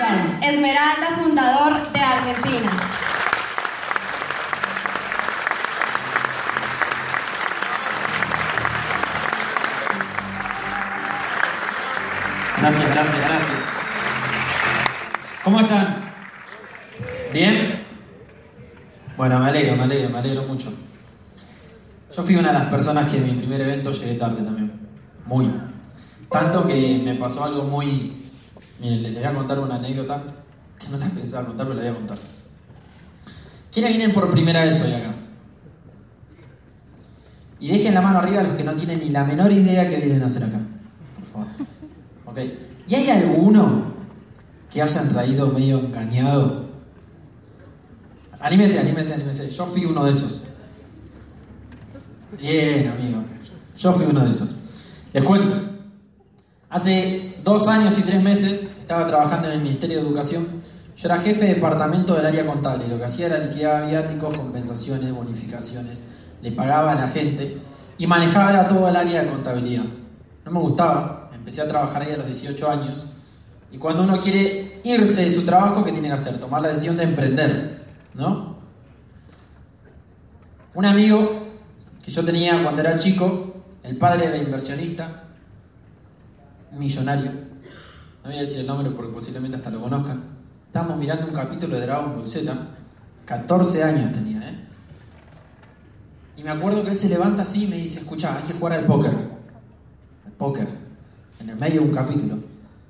Esmeralda, fundador de Argentina. Gracias, gracias, gracias. ¿Cómo están? ¿Bien? Bueno, me alegro, me alegro, me alegro mucho. Yo fui una de las personas que en mi primer evento llegué tarde también. Muy. Tanto que me pasó algo muy... Miren, les voy a contar una anécdota que no la pensaba contar, pero la voy a contar. ¿Quiénes vienen por primera vez hoy acá? Y dejen la mano arriba a los que no tienen ni la menor idea que vienen a hacer acá. Por favor. Ok. ¿Y hay alguno que hayan traído medio engañado? Anímese, anímese, anímese. Yo fui uno de esos. Bien, amigo. Yo fui uno de esos. Les cuento. Hace dos años y tres meses estaba trabajando en el Ministerio de Educación. Yo era jefe de departamento del área contable. Lo que hacía era liquidar viáticos, compensaciones, bonificaciones. Le pagaba a la gente y manejaba todo el área de contabilidad. No me gustaba, Empecé a trabajar ahí a los 18 años. Y cuando uno quiere irse de su trabajo, ¿qué tiene que hacer? Tomar la decisión de emprender, ¿no? Un amigo que yo tenía cuando era chico, el padre era inversionista, millonario, no voy a decir el nombre porque posiblemente hasta lo conozcan, estábamos mirando un capítulo de Dragon Ball Z, 14 años tenía, ¿eh? Y me acuerdo que él se levanta así y me dice, escucha, hay que jugar al póker. Al póker en el medio de un capítulo.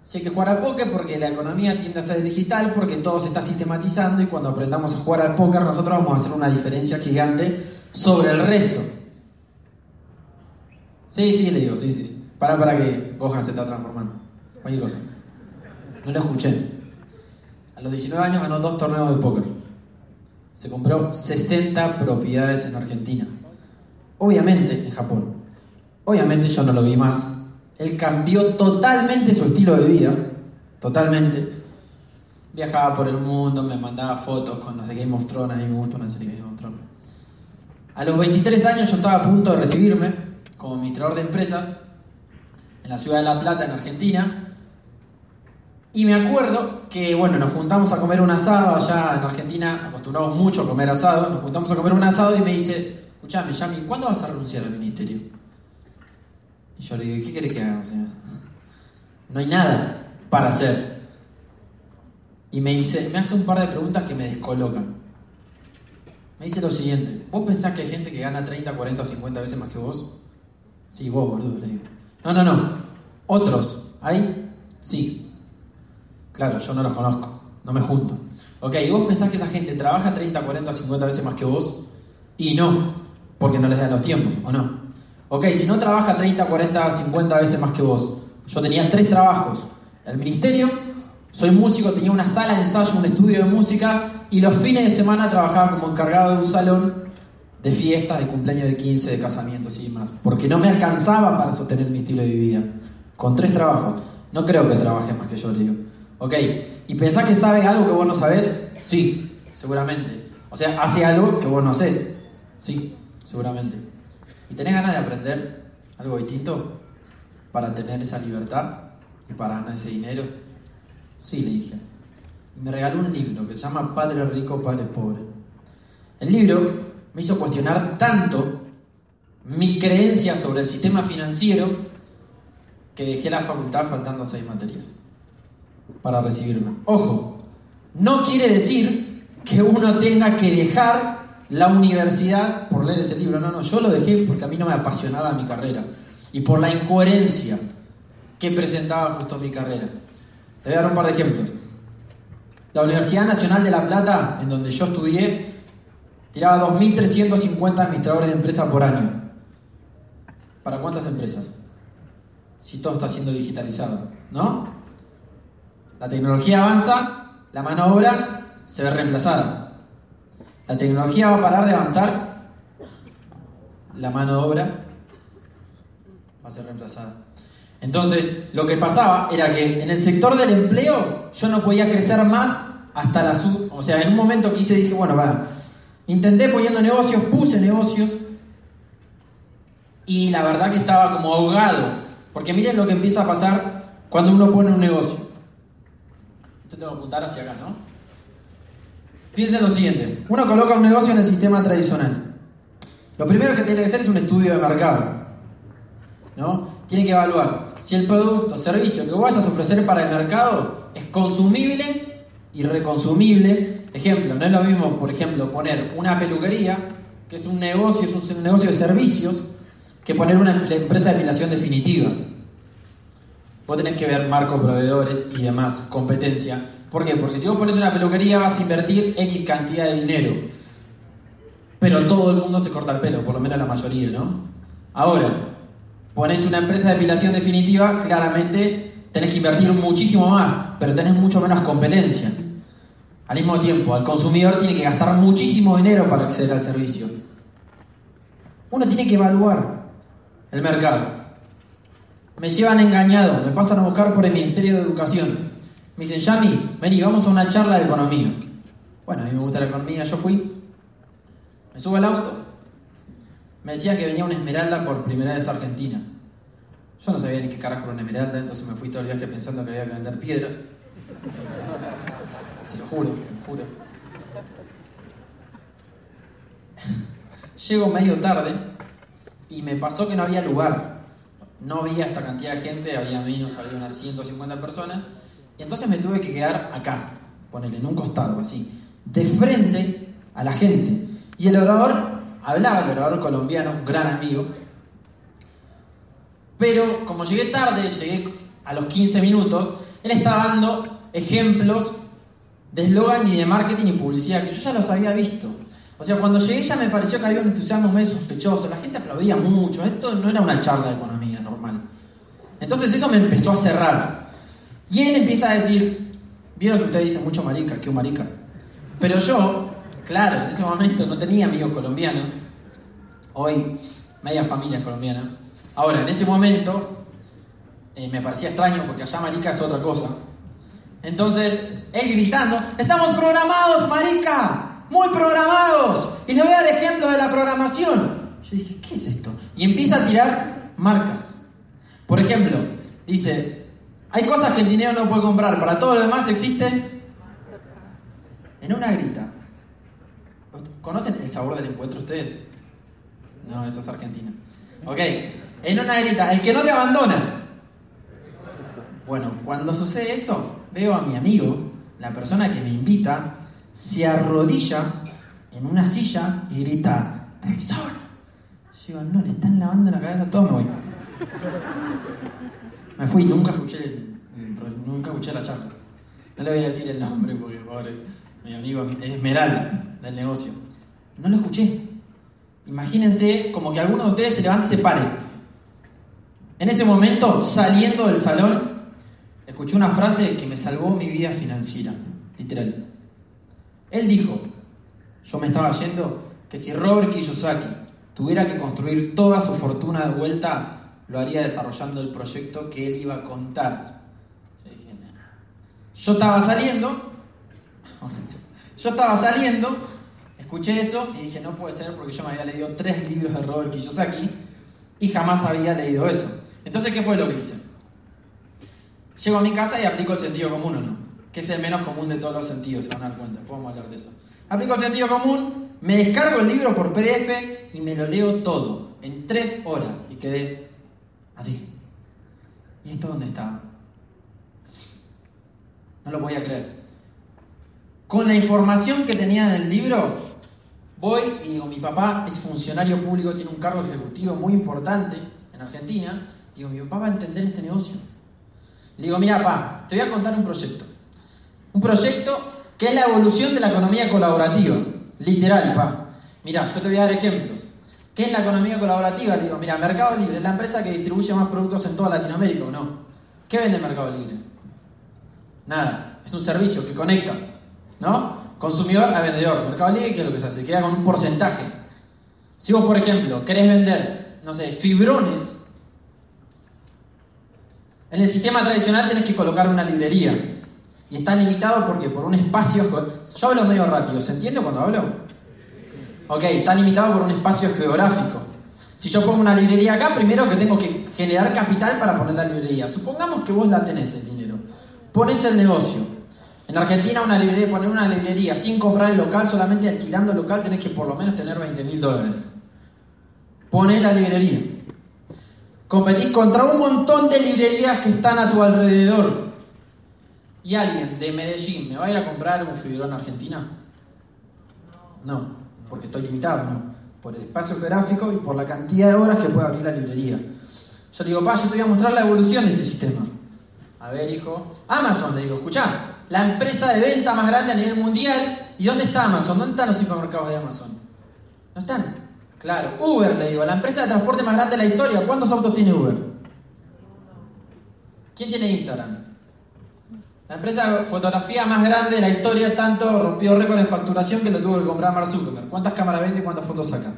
Si hay que jugar al póker porque la economía tiende a ser digital, porque todo se está sistematizando y cuando aprendamos a jugar al póker nosotros vamos a hacer una diferencia gigante sobre el resto. Sí, sí, le digo, sí, sí, sí. Para, para que Gohan se está transformando. Cualquier cosa. No lo escuché. A los 19 años ganó dos torneos de póker. Se compró 60 propiedades en Argentina. Obviamente en Japón. Obviamente yo no lo vi más él cambió totalmente su estilo de vida, totalmente. Viajaba por el mundo, me mandaba fotos con los de Game of Thrones, a mí me gusta una serie de Game of Thrones. A los 23 años yo estaba a punto de recibirme como administrador de empresas en la ciudad de La Plata, en Argentina. Y me acuerdo que, bueno, nos juntamos a comer un asado allá en Argentina, acostumbramos mucho a comer asado, nos juntamos a comer un asado y me dice, escuchame, Yami, ¿cuándo vas a renunciar al ministerio? Y yo le digo, ¿qué querés que haga? no hay nada para hacer. Y me dice, me hace un par de preguntas que me descolocan. Me dice lo siguiente, ¿vos pensás que hay gente que gana 30, 40 o 50 veces más que vos? Sí, vos, boludo, le digo. No, no, no. Otros, ¿hay? Sí. Claro, yo no los conozco, no me junto. Ok, ¿y vos pensás que esa gente trabaja 30, 40 o 50 veces más que vos? Y no, porque no les dan los tiempos, ¿o no? Ok, si no trabaja 30, 40, 50 veces más que vos. Yo tenía tres trabajos. El ministerio, soy músico, tenía una sala de ensayo, un estudio de música y los fines de semana trabajaba como encargado de un salón de fiestas, de cumpleaños de 15, de casamientos y demás. Porque no me alcanzaba para sostener mi estilo de vida. Con tres trabajos. No creo que trabaje más que yo, digo. Ok, ¿y pensás que sabe algo que vos no sabés? Sí, seguramente. O sea, hace algo que vos no hacés. Sí, seguramente. ¿Y tenés ganas de aprender algo distinto para tener esa libertad y para ganar ese dinero? Sí, le dije. Y me regaló un libro que se llama Padre Rico, Padre Pobre. El libro me hizo cuestionar tanto mi creencia sobre el sistema financiero que dejé la facultad faltando seis materias para recibirme. Ojo, no quiere decir que uno tenga que dejar la universidad por leer ese libro. No, no, yo lo dejé porque a mí no me apasionaba mi carrera y por la incoherencia que presentaba justo mi carrera. Le voy a dar un par de ejemplos. La Universidad Nacional de La Plata, en donde yo estudié, tiraba 2.350 administradores de empresas por año. ¿Para cuántas empresas? Si todo está siendo digitalizado, ¿no? La tecnología avanza, la mano obra se ve reemplazada. La tecnología va a parar de avanzar, la mano obra va a ser reemplazada. Entonces, lo que pasaba era que en el sector del empleo yo no podía crecer más hasta la sub. O sea, en un momento quise, dije, bueno, para. Intenté poniendo negocios, puse negocios. Y la verdad que estaba como ahogado. Porque miren lo que empieza a pasar cuando uno pone un negocio. Yo tengo que apuntar hacia acá, ¿no? Piensen lo siguiente. Uno coloca un negocio en el sistema tradicional. Lo primero que tiene que hacer es un estudio de mercado. ¿no? Tiene que evaluar si el producto o servicio que vayas a ofrecer para el mercado es consumible y reconsumible. Ejemplo, no es lo mismo, por ejemplo, poner una peluquería, que es un negocio, es un negocio de servicios, que poner una empresa de depilación definitiva. Vos tenés que ver marco proveedores y demás, competencia. ¿Por qué? Porque si vos pones una peluquería vas a invertir X cantidad de dinero. Pero todo el mundo se corta el pelo, por lo menos la mayoría, ¿no? Ahora, pones una empresa de depilación definitiva, claramente tenés que invertir muchísimo más, pero tenés mucho menos competencia. Al mismo tiempo, el consumidor tiene que gastar muchísimo dinero para acceder al servicio. Uno tiene que evaluar el mercado. Me llevan engañado, me pasan a buscar por el Ministerio de Educación. Me dicen, Yami, vení, vamos a una charla de economía. Bueno, a mí me gusta la economía, yo fui. Me subo al auto. Me decían que venía una esmeralda por primera vez a Argentina. Yo no sabía ni qué carajo era una esmeralda, entonces me fui todo el viaje pensando que había que vender piedras. Se lo juro, lo juro. Llego medio tarde y me pasó que no había lugar. No había esta cantidad de gente, había menos, había unas 150 personas. Y entonces me tuve que quedar acá, ponerle en un costado, así, de frente a la gente. Y el orador hablaba, el orador colombiano, un gran amigo. Pero como llegué tarde, llegué a los 15 minutos, él estaba dando ejemplos de eslogan y de marketing y publicidad que yo ya los había visto. O sea, cuando llegué ya me pareció que había un entusiasmo medio sospechoso, la gente aplaudía mucho, esto no era una charla de economía. Entonces eso me empezó a cerrar. Y él empieza a decir, vieron que usted dice mucho marica, que un marica. Pero yo, claro, en ese momento no tenía amigos colombianos, hoy media familia colombiana. Ahora, en ese momento eh, me parecía extraño porque allá marica es otra cosa. Entonces, él gritando, estamos programados, marica, muy programados. Y le voy a dar ejemplo de la programación. Yo dije, ¿qué es esto? Y empieza a tirar marcas. Por ejemplo, dice, hay cosas que el dinero no puede comprar, para todo lo demás existe en una grita. ¿Conocen el sabor del encuentro ustedes? No, esa es Argentina. Ok, en una grita, el que no te abandona. Bueno, cuando sucede eso, veo a mi amigo, la persona que me invita, se arrodilla en una silla y grita, ¡Rexor! Yo digo, no, le están lavando la cabeza a todos, me voy. Me fui, nunca escuché, nunca escuché la charla. No le voy a decir el nombre porque pobre, mi amigo es Esmeralda del negocio. No lo escuché. Imagínense como que alguno de ustedes se levante y se pare. En ese momento, saliendo del salón, escuché una frase que me salvó mi vida financiera, literal. Él dijo, yo me estaba yendo, que si Robert Kiyosaki tuviera que construir toda su fortuna de vuelta, lo haría desarrollando el proyecto que él iba a contar. Yo dije, yo estaba saliendo, yo estaba saliendo, escuché eso y dije, no puede ser porque yo me había leído tres libros de Robert Kiyosaki y jamás había leído eso. Entonces, ¿qué fue lo que hice? Llego a mi casa y aplico el sentido común o no, que es el menos común de todos los sentidos, se van a dar cuenta, podemos hablar de eso. Aplico el sentido común, me descargo el libro por PDF y me lo leo todo en tres horas y quedé así. ¿Y esto dónde está? No lo voy a creer. Con la información que tenía en el libro, voy y digo, mi papá es funcionario público, tiene un cargo ejecutivo muy importante en Argentina. Digo, mi papá va a entender este negocio. Le digo, mira, papá, te voy a contar un proyecto. Un proyecto que es la evolución de la economía colaborativa. Literal, pa. Mira, yo te voy a dar ejemplos. ¿Qué es la economía colaborativa? Digo, mira, Mercado Libre es la empresa que distribuye más productos en toda Latinoamérica, ¿o no? ¿Qué vende Mercado Libre? Nada. Es un servicio que conecta, ¿no? Consumidor a vendedor. Mercado Libre, ¿qué es lo que se hace? Queda con un porcentaje. Si vos, por ejemplo, querés vender, no sé, fibrones, en el sistema tradicional tenés que colocar una librería. Y está limitado porque por un espacio... Yo hablo medio rápido, ¿se entiende cuando hablo? Ok, está limitado por un espacio geográfico. Si yo pongo una librería acá, primero que tengo que generar capital para poner la librería. Supongamos que vos la tenés el dinero. Pones el negocio. En Argentina una librería, poner una librería sin comprar el local, solamente alquilando el local, tenés que por lo menos tener 20 mil dólares. Pones la librería. Competís contra un montón de librerías que están a tu alrededor. ¿Y alguien de Medellín me va a ir a comprar un fibrón en Argentina? No, porque estoy limitado, no. Por el espacio geográfico y por la cantidad de horas que puede abrir la librería. Yo le digo, pa, yo te voy a mostrar la evolución de este sistema. A ver, hijo. Amazon, le digo, escuchá, la empresa de venta más grande a nivel mundial. ¿Y dónde está Amazon? ¿Dónde están los supermercados de Amazon? No están. Claro. Uber, le digo, la empresa de transporte más grande de la historia. ¿Cuántos autos tiene Uber? ¿Quién tiene Instagram? La empresa de fotografía más grande de la historia, tanto rompió récord en facturación que lo tuvo que comprar Mark Zuckerberg. ¿Cuántas cámaras vende y cuántas fotos saca?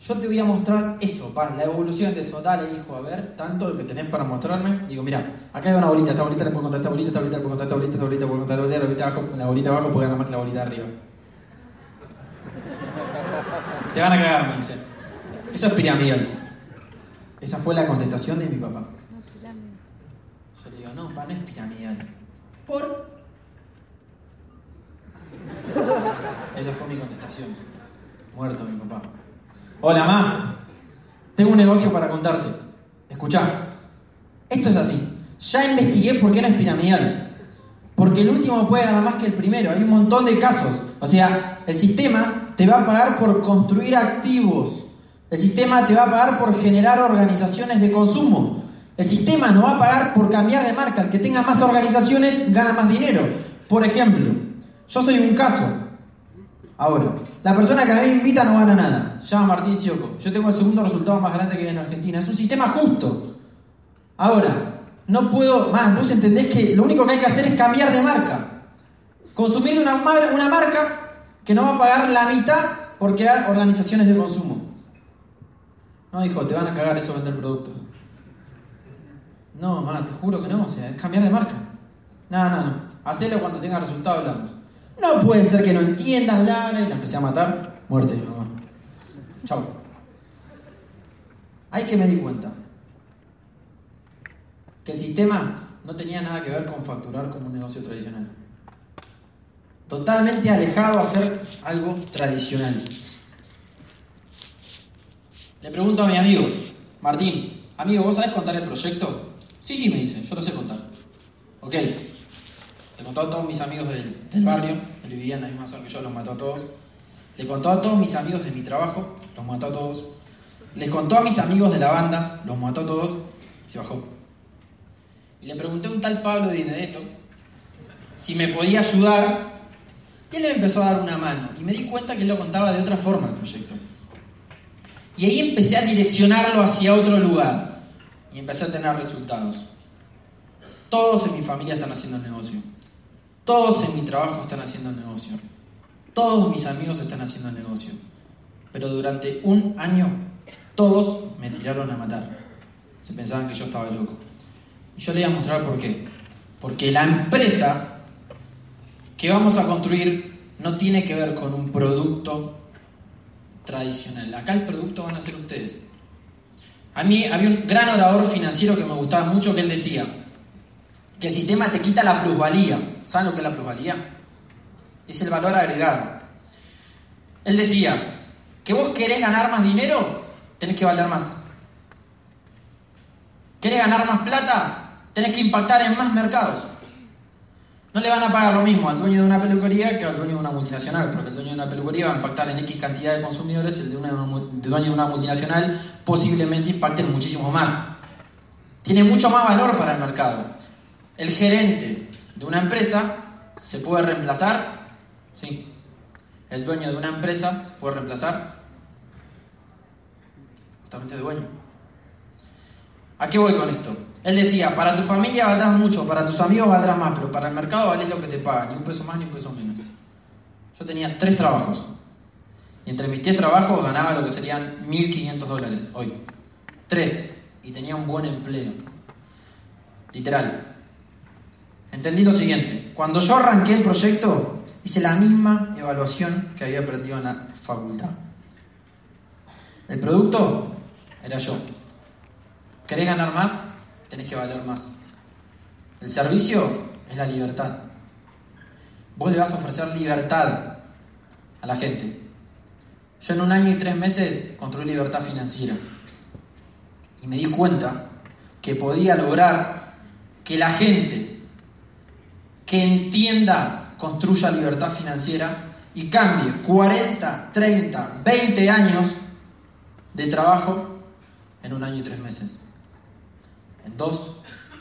Yo te voy a mostrar eso, pa, la evolución de eso. Dale, hijo, a ver, tanto lo que tenés para mostrarme. Digo, mira, acá hay una bolita, esta bolita le puedo contar esta bolita, esta bolita le puedo contar esta bolita, esta bolita le puedo contar esta bolita, la bolita abajo, la bolita abajo puede ganar más que la bolita arriba. Te van a cagar, me dice. Eso es piramidal. Esa fue la contestación de mi papá. No, pa, no es piramidal. ¿Por? Esa fue mi contestación. Muerto mi papá. Hola, ma. Tengo un negocio para contarte. Escuchá. Esto es así. Ya investigué por qué no es piramidal. Porque el último puede ganar más que el primero. Hay un montón de casos. O sea, el sistema te va a pagar por construir activos. El sistema te va a pagar por generar organizaciones de consumo. El sistema no va a pagar por cambiar de marca. El que tenga más organizaciones gana más dinero. Por ejemplo, yo soy un caso. Ahora, la persona que a mí me invita no gana nada. Se llama Martín Sioco. Yo tengo el segundo resultado más grande que hay en Argentina. Es un sistema justo. Ahora, no puedo más. Vos entendés que lo único que hay que hacer es cambiar de marca. Consumir una, una marca que no va a pagar la mitad por crear organizaciones de consumo. No, hijo, te van a cagar eso vender productos. No, mamá, te juro que no, o sea, es cambiar de marca. No, no, no. Hacelo cuando tenga resultados, hablamos. No puede ser que no entiendas, bla, y la empecé a matar. Muerte, mamá. Chau. Hay que me di cuenta que el sistema no tenía nada que ver con facturar como un negocio tradicional. Totalmente alejado a hacer algo tradicional. Le pregunto a mi amigo, Martín, amigo, ¿vos sabés contar el proyecto? Sí, sí, me dice, yo lo sé contar. Ok. Le contó a todos mis amigos del, barrio, él vivía en la misma zona que yo, los mató a todos. Le contó a todos mis amigos de mi trabajo, los mató a todos. Les contó a mis amigos de la banda, los mató a todos y se bajó. Y le pregunté a un tal Pablo de Dinedetto si me podía ayudar y él me empezó a dar una mano y me di cuenta que él lo contaba de otra forma el proyecto. Y ahí empecé a direccionarlo hacia otro lugar y empecé a tener resultados. Todos en mi familia están haciendo negocio. Todos en mi trabajo están haciendo negocio. Todos mis amigos están haciendo negocio. Pero durante un año todos me tiraron a matar. Se pensaban que yo estaba loco. Y yo le voy a mostrar por qué. Porque la empresa que vamos a construir no tiene que ver con un producto tradicional. Acá el producto van a ser ustedes. A mí había un gran orador financiero que me gustaba mucho que él decía que el sistema te quita la plusvalía. ¿Saben lo que es la plusvalía? Es el valor agregado. Él decía que vos querés ganar más dinero, tenés que valer más. ¿Querés ganar más plata? Tenés que impactar en más mercados. No le van a pagar lo mismo al dueño de una peluquería que al dueño de una multinacional, porque el dueño de una peluquería va a impactar en X cantidad de consumidores el dueño de una multinacional posiblemente impacte muchísimo más. Tiene mucho más valor para el mercado. El gerente de una empresa se puede reemplazar, sí. El dueño de una empresa se puede reemplazar, justamente dueño. ¿A qué voy con esto? Él decía, para tu familia valdrás mucho, para tus amigos valdrás más, pero para el mercado vale lo que te pagan, ni un peso más ni un peso menos. Yo tenía tres trabajos. Y entre mis tres trabajos ganaba lo que serían 1.500 dólares hoy. Tres. Y tenía un buen empleo. Literal. Entendí lo siguiente. Cuando yo arranqué el proyecto, hice la misma evaluación que había aprendido en la facultad. El producto era yo. ¿Querés ganar más? Tenés que valer más. El servicio es la libertad. Vos le vas a ofrecer libertad a la gente. Yo en un año y tres meses construí libertad financiera y me di cuenta que podía lograr que la gente que entienda construya libertad financiera y cambie 40, 30, 20 años de trabajo en un año y tres meses. En dos,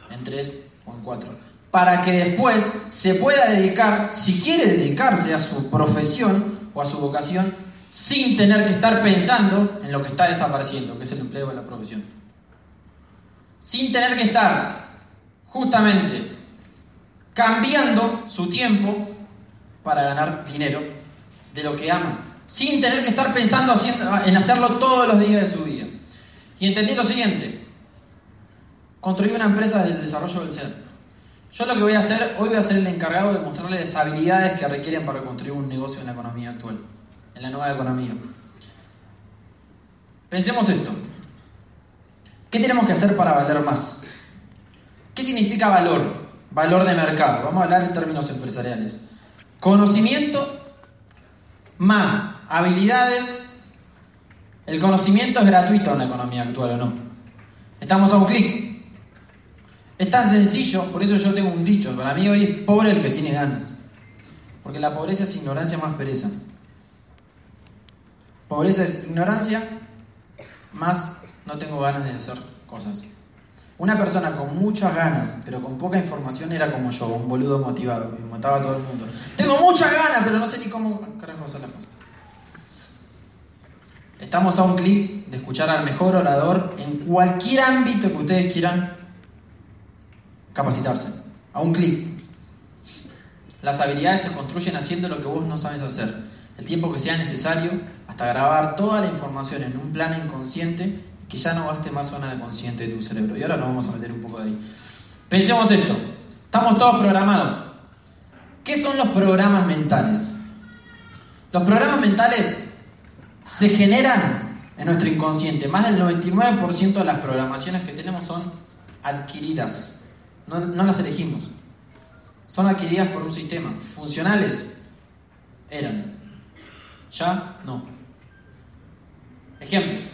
en tres o en cuatro. Para que después se pueda dedicar, si quiere dedicarse a su profesión o a su vocación, sin tener que estar pensando en lo que está desapareciendo, que es el empleo de la profesión. Sin tener que estar justamente cambiando su tiempo para ganar dinero de lo que ama, sin tener que estar pensando en hacerlo todos los días de su vida. Y entendí lo siguiente, construí una empresa del desarrollo del ser. Yo lo que voy a hacer, hoy voy a ser el encargado de mostrarles las habilidades que requieren para construir un negocio en la economía actual, en la nueva economía. Pensemos esto. ¿Qué tenemos que hacer para valer más? ¿Qué significa valor? Valor de mercado. Vamos a hablar en términos empresariales. Conocimiento más habilidades. El conocimiento es gratuito en la economía actual o no. Estamos a un clic. Es tan sencillo, por eso yo tengo un dicho. Para mí hoy es pobre el que tiene ganas. Porque la pobreza es ignorancia más pereza. Pobreza es ignorancia más no tengo ganas de hacer cosas. Una persona con muchas ganas, pero con poca información, era como yo, un boludo motivado, que mataba a todo el mundo. Tengo muchas ganas, pero no sé ni cómo carajo hacer las cosas. Estamos a un clic de escuchar al mejor orador en cualquier ámbito que ustedes quieran capacitarse. A un clic. Las habilidades se construyen haciendo lo que vos no sabes hacer. El tiempo que sea necesario hasta grabar toda la información en un plano inconsciente que ya no gaste más zona de consciente de tu cerebro. Y ahora nos vamos a meter un poco de ahí. Pensemos esto. Estamos todos programados. ¿Qué son los programas mentales? Los programas mentales se generan en nuestro inconsciente. Más del 99% de las programaciones que tenemos son adquiridas. No, las elegimos. Son adquiridas por un sistema. Funcionales eran. Ya no. Ejemplos.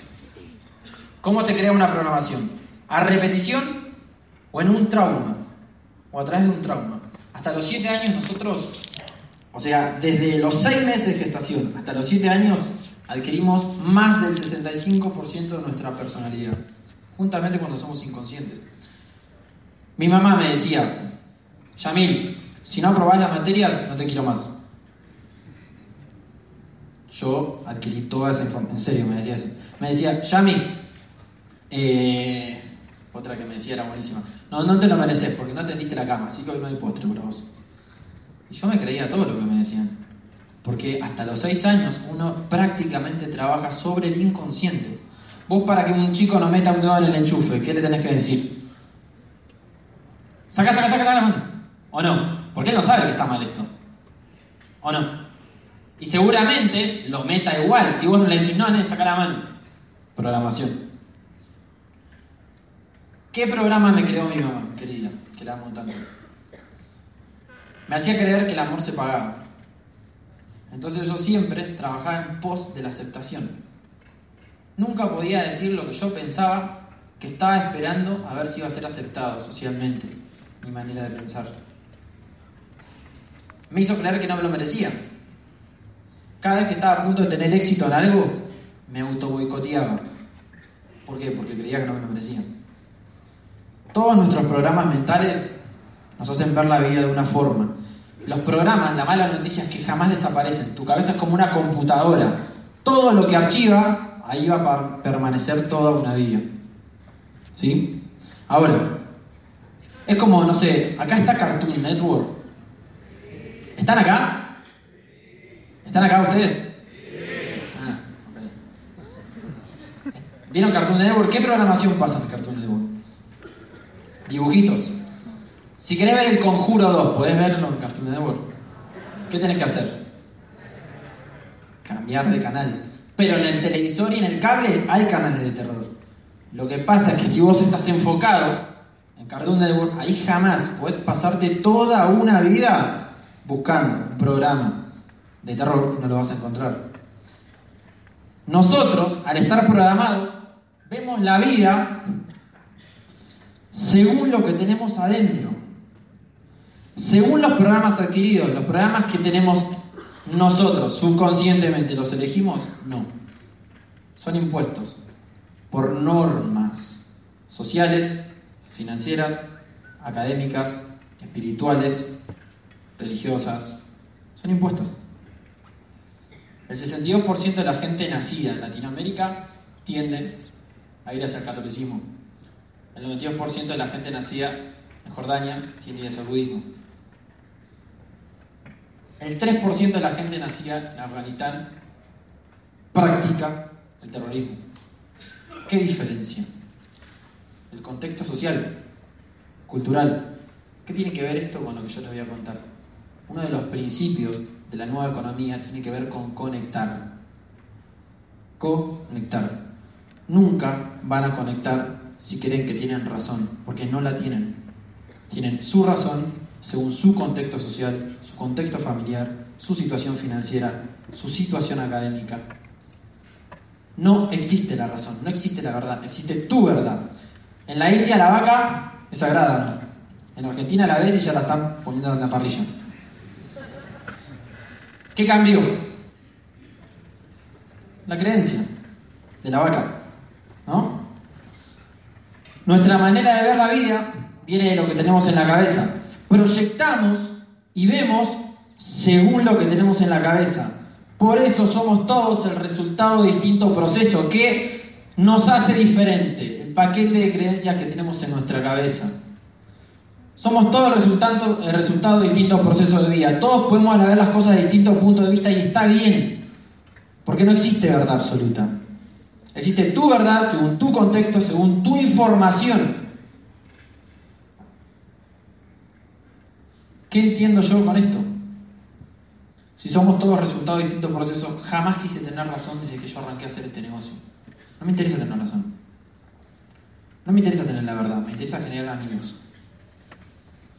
¿Cómo se crea una programación? ¿A repetición o en un trauma? ¿O a través de un trauma? Hasta los 7 años nosotros, o sea, desde los 6 meses de gestación hasta los 7 años, adquirimos más del 65% de nuestra personalidad, juntamente cuando somos inconscientes. Mi mamá me decía, Yamil, si no aprobás las materias, no te quiero más. Yo adquirí toda esa información, en serio me decía eso. Me decía, Yamil, eh, otra que me decía era buenísima. No, no te lo mereces porque no atendiste la cama, así que hoy no hay postre para vos. Y yo me creía todo lo que me decían. Porque hasta los 6 años uno prácticamente trabaja sobre el inconsciente. Vos para que un chico no meta un dedo en el enchufe, ¿qué le tenés que decir? Saca, saca, saca, saca la mano. ¿O no? Porque él no sabe que está mal esto. ¿O no? Y seguramente lo meta igual. Si vos no le decís, no, no, saca la mano. Programación. ¿Qué programa me creó mi mamá, querida? Que la amo tanto. Me hacía creer que el amor se pagaba. Entonces yo siempre trabajaba en pos de la aceptación. Nunca podía decir lo que yo pensaba que estaba esperando a ver si iba a ser aceptado socialmente, mi manera de pensar. Me hizo creer que no me lo merecía. Cada vez que estaba a punto de tener éxito en algo, me auto boicoteaba. ¿Por qué? Porque creía que no me lo merecía. Todos nuestros programas mentales nos hacen ver la vida de una forma. Los programas, la mala noticia es que jamás desaparecen. Tu cabeza es como una computadora. Todo lo que archiva, ahí va a permanecer toda una vida. ¿Sí? Ahora, es como, no sé, acá está Cartoon Network. ¿Están acá? ¿Están acá ustedes? Ah, ¿Vieron Cartoon Network? ¿Qué programación pasa en Cartoon Network? Dibujitos. Si querés ver el Conjuro 2, ¿podés verlo en Cartoon Network? ¿Qué tenés que hacer? Cambiar de canal. Pero en el televisor y en el cable hay canales de terror. Lo que pasa es que si vos estás enfocado en Cartoon Network, ahí jamás puedes pasarte toda una vida buscando un programa de terror no lo vas a encontrar. Nosotros, al estar programados, vemos la vida según lo que tenemos adentro. Según los programas adquiridos, los programas que tenemos nosotros subconscientemente, ¿los elegimos? No. Son impuestos por normas sociales, financieras, académicas, espirituales, religiosas. Son impuestos. El 62% de la gente nacida en Latinoamérica tiende a ir hacia el catolicismo. El 92% de la gente nacida en Jordania tiende a ir hacia el budismo. El 3% de la gente nacida en Afganistán practica el terrorismo. ¿Qué diferencia? El contexto social, cultural. ¿Qué tiene que ver esto con lo que yo les voy a contar? Uno de los principios de la nueva economía tiene que ver con conectar. Conectar. Nunca van a conectar si creen que tienen razón, porque no la tienen. Tienen su razón según su contexto social, su contexto familiar, su situación financiera, su situación académica. No existe la razón, no existe la verdad, existe tu verdad. En la India la vaca es sagrada, En Argentina la ves y ya la están poniendo en la parrilla. ¿Qué cambió? La creencia de la vaca. ¿No? Nuestra manera de ver la vida viene de lo que tenemos en la cabeza. Proyectamos y vemos según lo que tenemos en la cabeza. Por eso somos todos el resultado de distintos procesos que nos hace diferente paquete de creencias que tenemos en nuestra cabeza. Somos todos el resultado, resultado de distintos procesos de vida. Todos podemos ver las cosas de distintos puntos de vista y está bien. Porque no existe verdad absoluta. Existe tu verdad según tu contexto, según tu información. ¿Qué entiendo yo con esto? Si somos todos resultados de distintos procesos, jamás quise tener razón desde que yo arranqué a hacer este negocio. No me interesa tener razón. No me interesa tener la verdad, me interesa generar amigos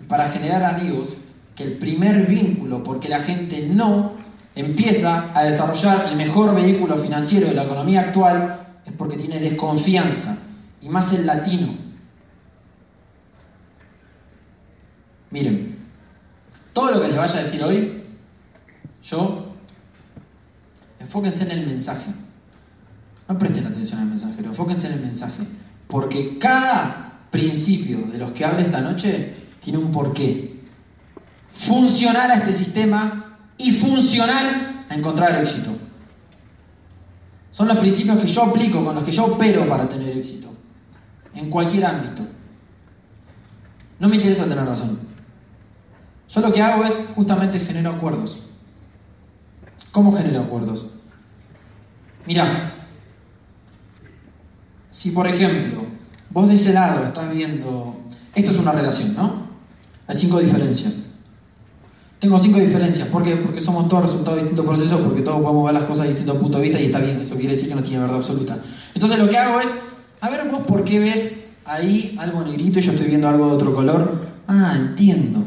para generar amigos que el primer vínculo, porque la gente no empieza a desarrollar el mejor vehículo financiero de la economía actual, es porque tiene desconfianza, y más el latino. Miren, todo lo que les vaya a decir hoy, yo, enfóquense en el mensaje. No presten atención al mensaje, enfóquense en el mensaje. Porque cada principio de los que hable esta noche tiene un porqué. Funcional a este sistema y funcional a encontrar éxito. Son los principios que yo aplico, con los que yo opero para tener éxito. En cualquier ámbito. No me interesa tener razón. Yo lo que hago es justamente genero acuerdos. ¿Cómo genero acuerdos? Mira, si por ejemplo vos de ese lado estás viendo, esto es una relación, ¿no? Hay cinco diferencias. Tengo cinco diferencias. ¿Por qué? Porque somos todos resultados de distintos procesos, porque todos podemos ver las cosas de distintos puntos de vista y está bien. Eso quiere decir que no tiene verdad absoluta. Entonces lo que hago es, a ver vos por qué ves ahí algo negrito y yo estoy viendo algo de otro color. Ah, entiendo.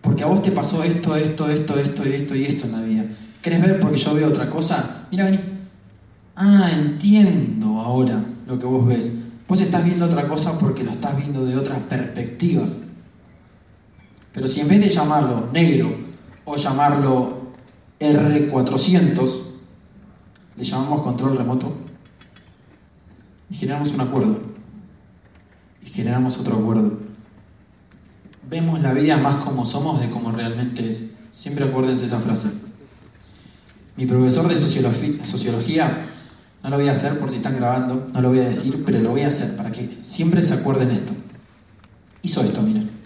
Porque a vos te pasó esto, esto, esto, esto y esto y esto en la vida. ¿Querés ver porque yo veo otra cosa? Mira, vení. Ah, entiendo ahora lo que vos ves. Vos estás viendo otra cosa porque lo estás viendo de otra perspectiva. Pero si en vez de llamarlo negro o llamarlo R400, le llamamos control remoto y generamos un acuerdo. Y generamos otro acuerdo. Vemos la vida más como somos de como realmente es. Siempre acuérdense esa frase. Mi profesor de sociología, no lo voy a hacer por si están grabando, no lo voy a decir, pero lo voy a hacer para que siempre se acuerden esto. Hizo esto, miren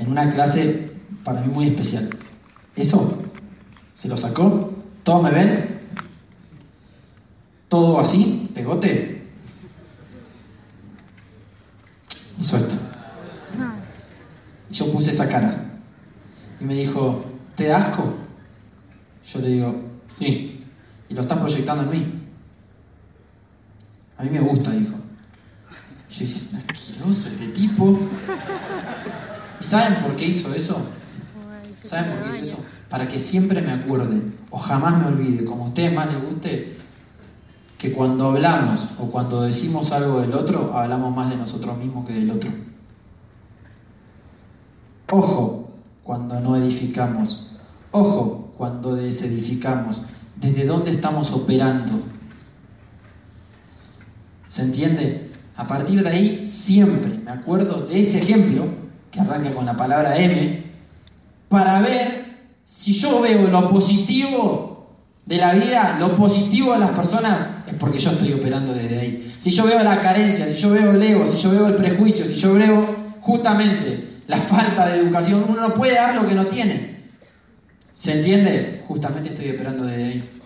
en una clase para mí muy especial. Eso se lo sacó, todos me ven, todo así, pegote. Hizo esto. Y yo puse esa cara. Y me dijo, ¿te da asco? Yo le digo, sí. Y lo estás proyectando en mí. A mí me gusta, dijo. Y yo dije, es un asqueroso este tipo. ¿Y saben por qué hizo eso? ¿Saben por qué hizo eso? Para que siempre me acuerde, o jamás me olvide, como a ustedes más les guste, que cuando hablamos o cuando decimos algo del otro, hablamos más de nosotros mismos que del otro. Ojo cuando no edificamos. Ojo cuando desedificamos. ¿Desde dónde estamos operando? ¿Se entiende? A partir de ahí, siempre me acuerdo de ese ejemplo, que arranca con la palabra M, para ver si yo veo lo positivo de la vida, lo positivo de las personas, es porque yo estoy operando desde ahí. Si yo veo la carencia, si yo veo el ego, si yo veo el prejuicio, si yo veo justamente la falta de educación, uno no puede dar lo que no tiene. ¿Se entiende? Justamente estoy operando desde ahí.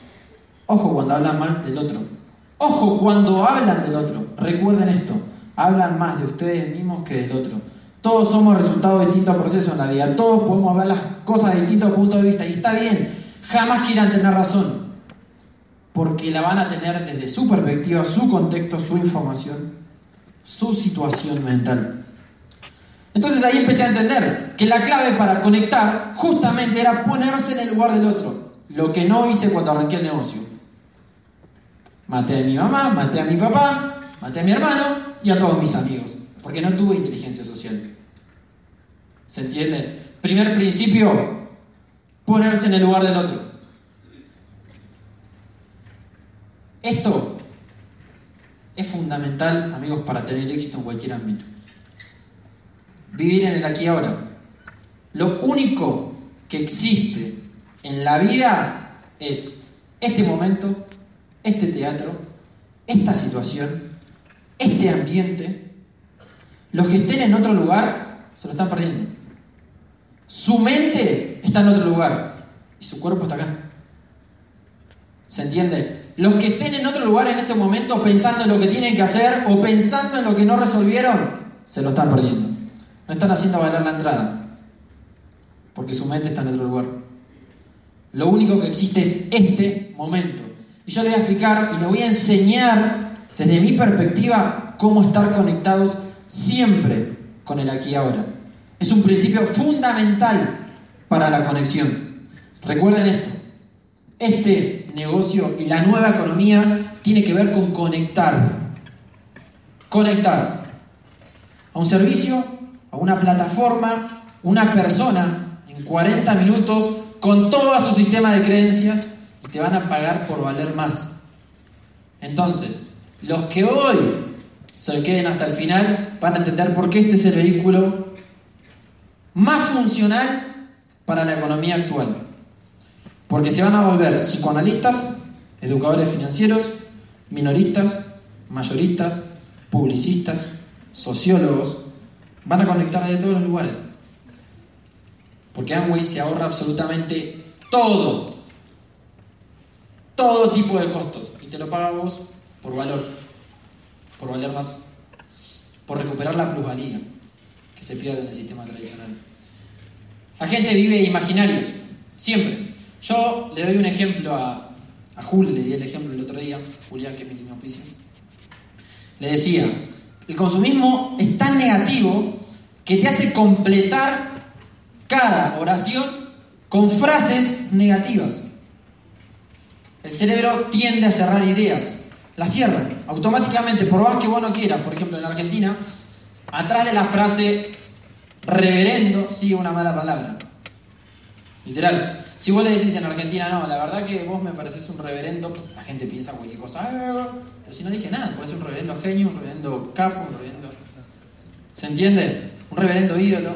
Ojo cuando hablan mal del otro. Ojo cuando hablan del otro. Recuerden esto. Hablan más de ustedes mismos que del otro. Todos somos resultado de distintos procesos en la vida. Todos podemos ver las cosas de distintos puntos de vista. Y está bien. Jamás quieran tener razón. Porque la van a tener desde su perspectiva, su contexto, su información, su situación mental. Entonces ahí empecé a entender que la clave para conectar justamente era ponerse en el lugar del otro. Lo que no hice cuando arranqué el negocio. Maté a mi mamá, maté a mi papá, maté a mi hermano y a todos mis amigos. Porque no tuve inteligencia social. ¿Se entiende? Primer principio, ponerse en el lugar del otro. Esto es fundamental, amigos, para tener éxito en cualquier ámbito. Vivir en el aquí y ahora. Lo único que existe en la vida es este momento, este teatro, esta situación, este ambiente. Los que estén en otro lugar se lo están perdiendo. Su mente está en otro lugar y su cuerpo está acá. ¿Se entiende? Los que estén en otro lugar en este momento pensando en lo que tienen que hacer o pensando en lo que no resolvieron, se lo están perdiendo. No están haciendo valer la entrada, porque su mente está en otro lugar. Lo único que existe es este momento. Y yo les voy a explicar y les voy a enseñar desde mi perspectiva cómo estar conectados siempre con el aquí y ahora. Es un principio fundamental para la conexión. Recuerden esto. Este negocio y la nueva economía tiene que ver con conectar. Conectar a un servicio, a una plataforma, una persona en 40 minutos con todo su sistema de creencias te van a pagar por valer más. Entonces, los que hoy se queden hasta el final van a entender por qué este es el vehículo más funcional para la economía actual. Porque se van a volver psicoanalistas, educadores financieros, minoristas, mayoristas, publicistas, sociólogos, van a conectar de todos los lugares. Porque Amway se ahorra absolutamente todo, todo tipo de costos, y te lo paga vos por valor, por valer más, por recuperar la plusvalía que se pierde en el sistema tradicional. La gente vive imaginarios, siempre. Yo le doy un ejemplo a, a Juli, le di el ejemplo el otro día, Julián, que es mi niño auspicio. Le decía, el consumismo es tan negativo que te hace completar cada oración con frases negativas. El cerebro tiende a cerrar ideas, las cierra automáticamente, por más que vos no quieras. Por ejemplo, en Argentina, atrás de la frase reverendo sigue una mala palabra. Literal. Si vos le decís en Argentina, no, la verdad que vos me pareces un reverendo, la gente piensa cualquier cosa. Pero si no dije nada, puede ser un reverendo genio, un reverendo capo, un reverendo. ¿Se entiende? Un reverendo ídolo.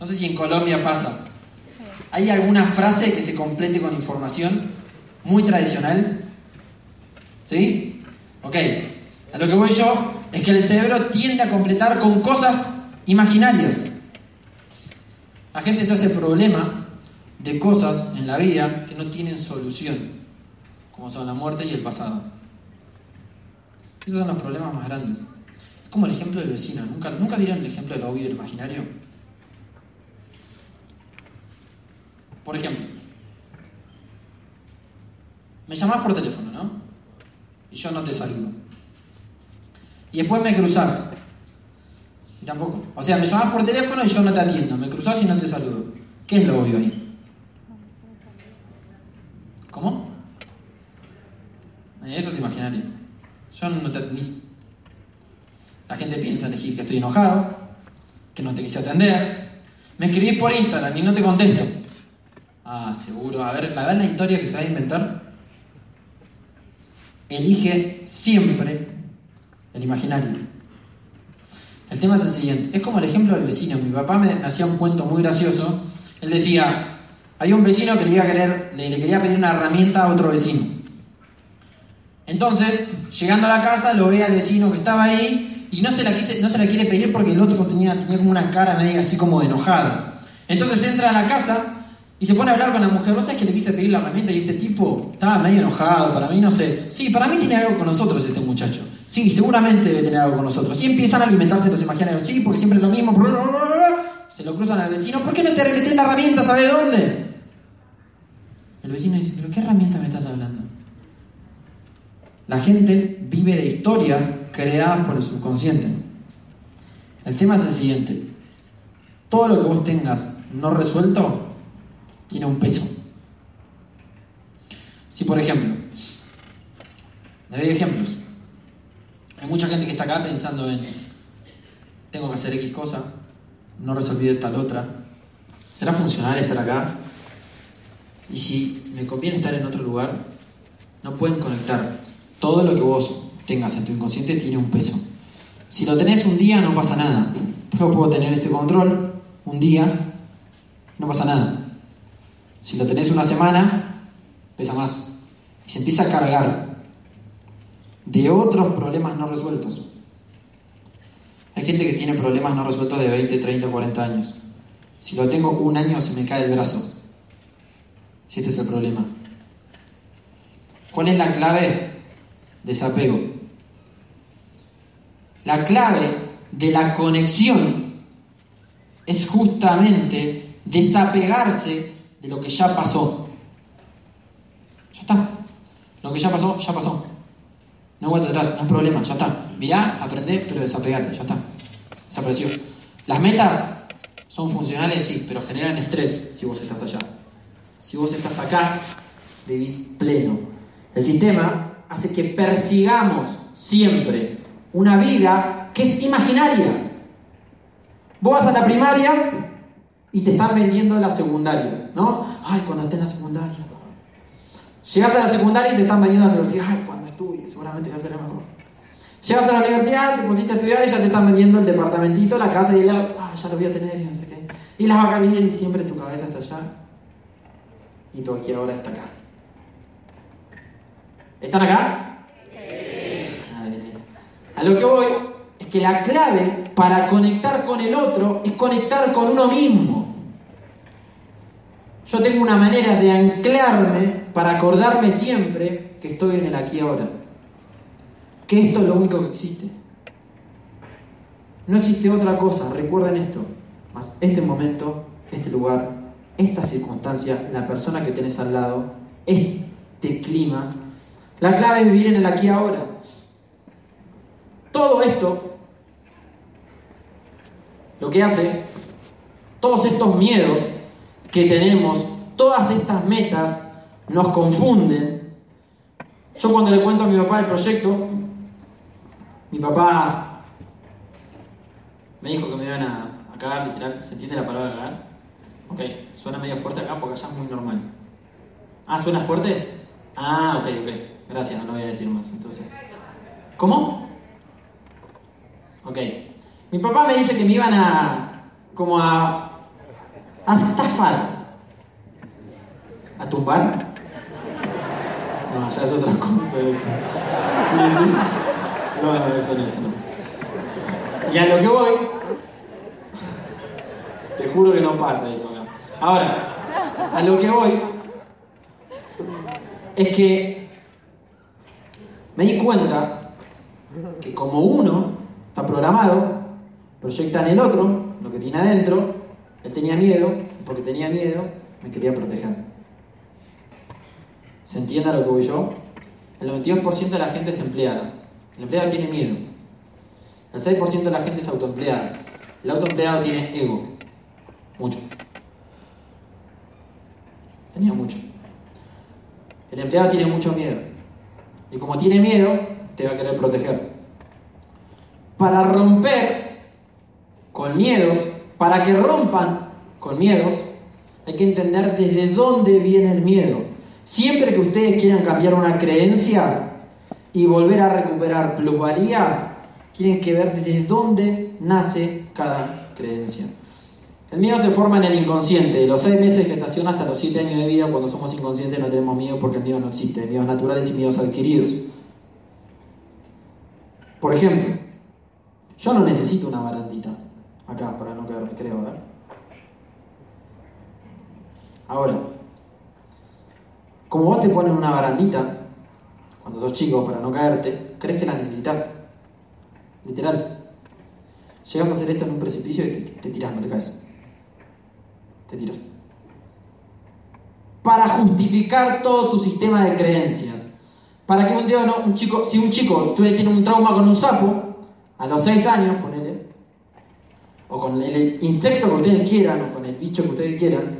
No sé si en Colombia pasa. ¿Hay alguna frase que se complete con información muy tradicional? ¿Sí? Ok. A lo que voy yo es que el cerebro tiende a completar con cosas imaginarias. La gente se hace problema de cosas en la vida que no tienen solución, como son la muerte y el pasado. Esos son los problemas más grandes. Es como el ejemplo del vecino. ¿Nunca, ¿nunca vieron el ejemplo del oído imaginario? Por ejemplo, me llamás por teléfono, ¿no? Y yo no te saludo. Y después me cruzás O sea, me llamas por teléfono y yo no te atiendo, me cruzás y no te saludo. ¿Qué es lo obvio ahí? ¿Cómo? Eh, Eso es imaginario. Yo no te atendí. La gente piensa elegir que estoy enojado, que no te quise atender. Me escribís por Instagram y no te contesto. Ah, seguro. A ver, a ver la historia que se va a inventar. Elige siempre el imaginario. El tema es el siguiente. Es como el ejemplo del vecino. Mi papá me hacía un cuento muy gracioso. Él decía, había un vecino que le, iba a querer, le, quería pedir una herramienta a otro vecino. Entonces, llegando a la casa, lo ve al vecino que estaba ahí y no se la, no se la quiere pedir porque el otro tenía, tenía como una cara media así como de enojado. Entonces entra a la casa y se pone a hablar con la mujer. ¿Vos sabés que le quise pedir la herramienta y este tipo estaba medio enojado? Para mí, no sé. Sí, para mí tiene algo con nosotros este muchacho. Sí, seguramente debe tener algo con nosotros. Y empiezan a alimentarse los imaginarios. Sí, porque siempre es lo mismo. Se lo cruzan al vecino. ¿Por qué no te metés la herramienta? ¿Sabés dónde? El vecino dice, ¿pero qué herramienta me estás hablando? La gente vive de historias creadas por el subconsciente. El tema es el siguiente. Todo lo que vos tengas no resuelto tiene un peso. Si por ejemplo, le doy ejemplos. Hay mucha gente que está acá pensando en, tengo que hacer X cosa, no resolví tal otra. ¿Será funcional estar acá? Y si me conviene estar en otro lugar, no pueden conectar. Todo lo que vos tengas en tu inconsciente tiene un peso. Si lo tenés un día, no pasa nada. Yo puedo tener este control un día, no pasa nada. Si lo tenés una semana, pesa más. Y se empieza a cargar de otros problemas no resueltos. Hay gente que tiene problemas no resueltos de 20, 30, 40 años. Si lo tengo un año, se me cae el brazo. Si este es el problema. ¿Cuál es la clave? Desapego. La clave de la conexión es justamente desapegarse de lo que ya pasó. Ya está. Lo que ya pasó, ya pasó. No vuelta atrás, no hay problema, ya está. Mirá, aprendé, pero desapegate, ya está. Desapareció. Las metas son funcionales, sí, pero generan estrés si vos estás allá. Si vos estás acá, vivís pleno. El sistema hace que persigamos siempre una vida que es imaginaria. Vos vas a la primaria y te están vendiendo la secundaria, ¿no? Ay, cuando esté en la secundaria. Llegas a la secundaria y te están vendiendo la universidad. Ay, cuando estudie, seguramente va a ser mejor. Llegas a la universidad, te pusiste a estudiar y ya te están vendiendo el departamentito, la casa y auto. Ay, ya lo voy a tener y no sé qué. Y las vacaciones y siempre tu cabeza está allá. Y tu aquí ahora está acá. ¿Están acá? Sí. A lo que voy es que la clave para conectar con el otro es conectar con uno mismo. Yo tengo una manera de anclarme para acordarme siempre que estoy en el aquí ahora. Que esto es lo único que existe. No existe otra cosa, recuerden esto. Más este momento, este lugar, esta circunstancia, la persona que tenés al lado, este clima. La clave es vivir en el aquí ahora. Todo esto, lo que hace, todos estos miedos que tenemos, todas estas metas, nos confunden. Yo cuando le cuento a mi papá el proyecto, mi papá me dijo que me iban a, a cagar, literal. ¿Se entiende la palabra cagar? Ok, suena medio fuerte acá porque allá es muy normal. Ah, ¿suena fuerte? Ah, ok, ok. Gracias, no voy a decir más. Entonces, ¿cómo? Ok. Mi papá me dice que me iban a. como a. a estafar. ¿A tumbar? No, ya es otra cosa eso. Sí, sí. No, no, eso no, eso no. Y a lo que voy. Te juro que no pasa eso acá. Ahora, a lo que voy. Es que. Me di cuenta que como uno está programado, proyecta en el otro lo que tiene adentro, él tenía miedo, porque tenía miedo, me quería proteger. ¿Se entiende lo que voy yo? El 92% de la gente es empleada. El empleado tiene miedo. El 6% de la gente es autoempleada. El auto empleado tiene ego. Mucho. Tenía mucho. El empleado tiene mucho miedo. Y como tiene miedo, te va a querer proteger. Para romper con miedos, para que rompan con miedos, hay que entender desde dónde viene el miedo. Siempre que ustedes quieran cambiar una creencia y volver a recuperar plusvalía, tienen que ver desde dónde nace cada creencia. El miedo se forma en el inconsciente. De los seis meses de gestación hasta los siete años de vida, cuando somos inconscientes no tenemos miedo porque el miedo no existe. Miedos naturales y miedos adquiridos. Por ejemplo, yo no necesito una barandita acá para no quedarme, creo, ¿verdad? Ahora, como vos te pones una barandita cuando sos chico para no caerte, crees que la necesitas. Literal. Llegas a hacer esto en un precipicio y te, tiras, no te caes. Te tiras. Para justificar todo tu sistema de creencias. Para que un día no, un chico, si un chico tiene un trauma con un sapo, a los 6 años, o con el insecto que ustedes quieran, o con el bicho que ustedes quieran,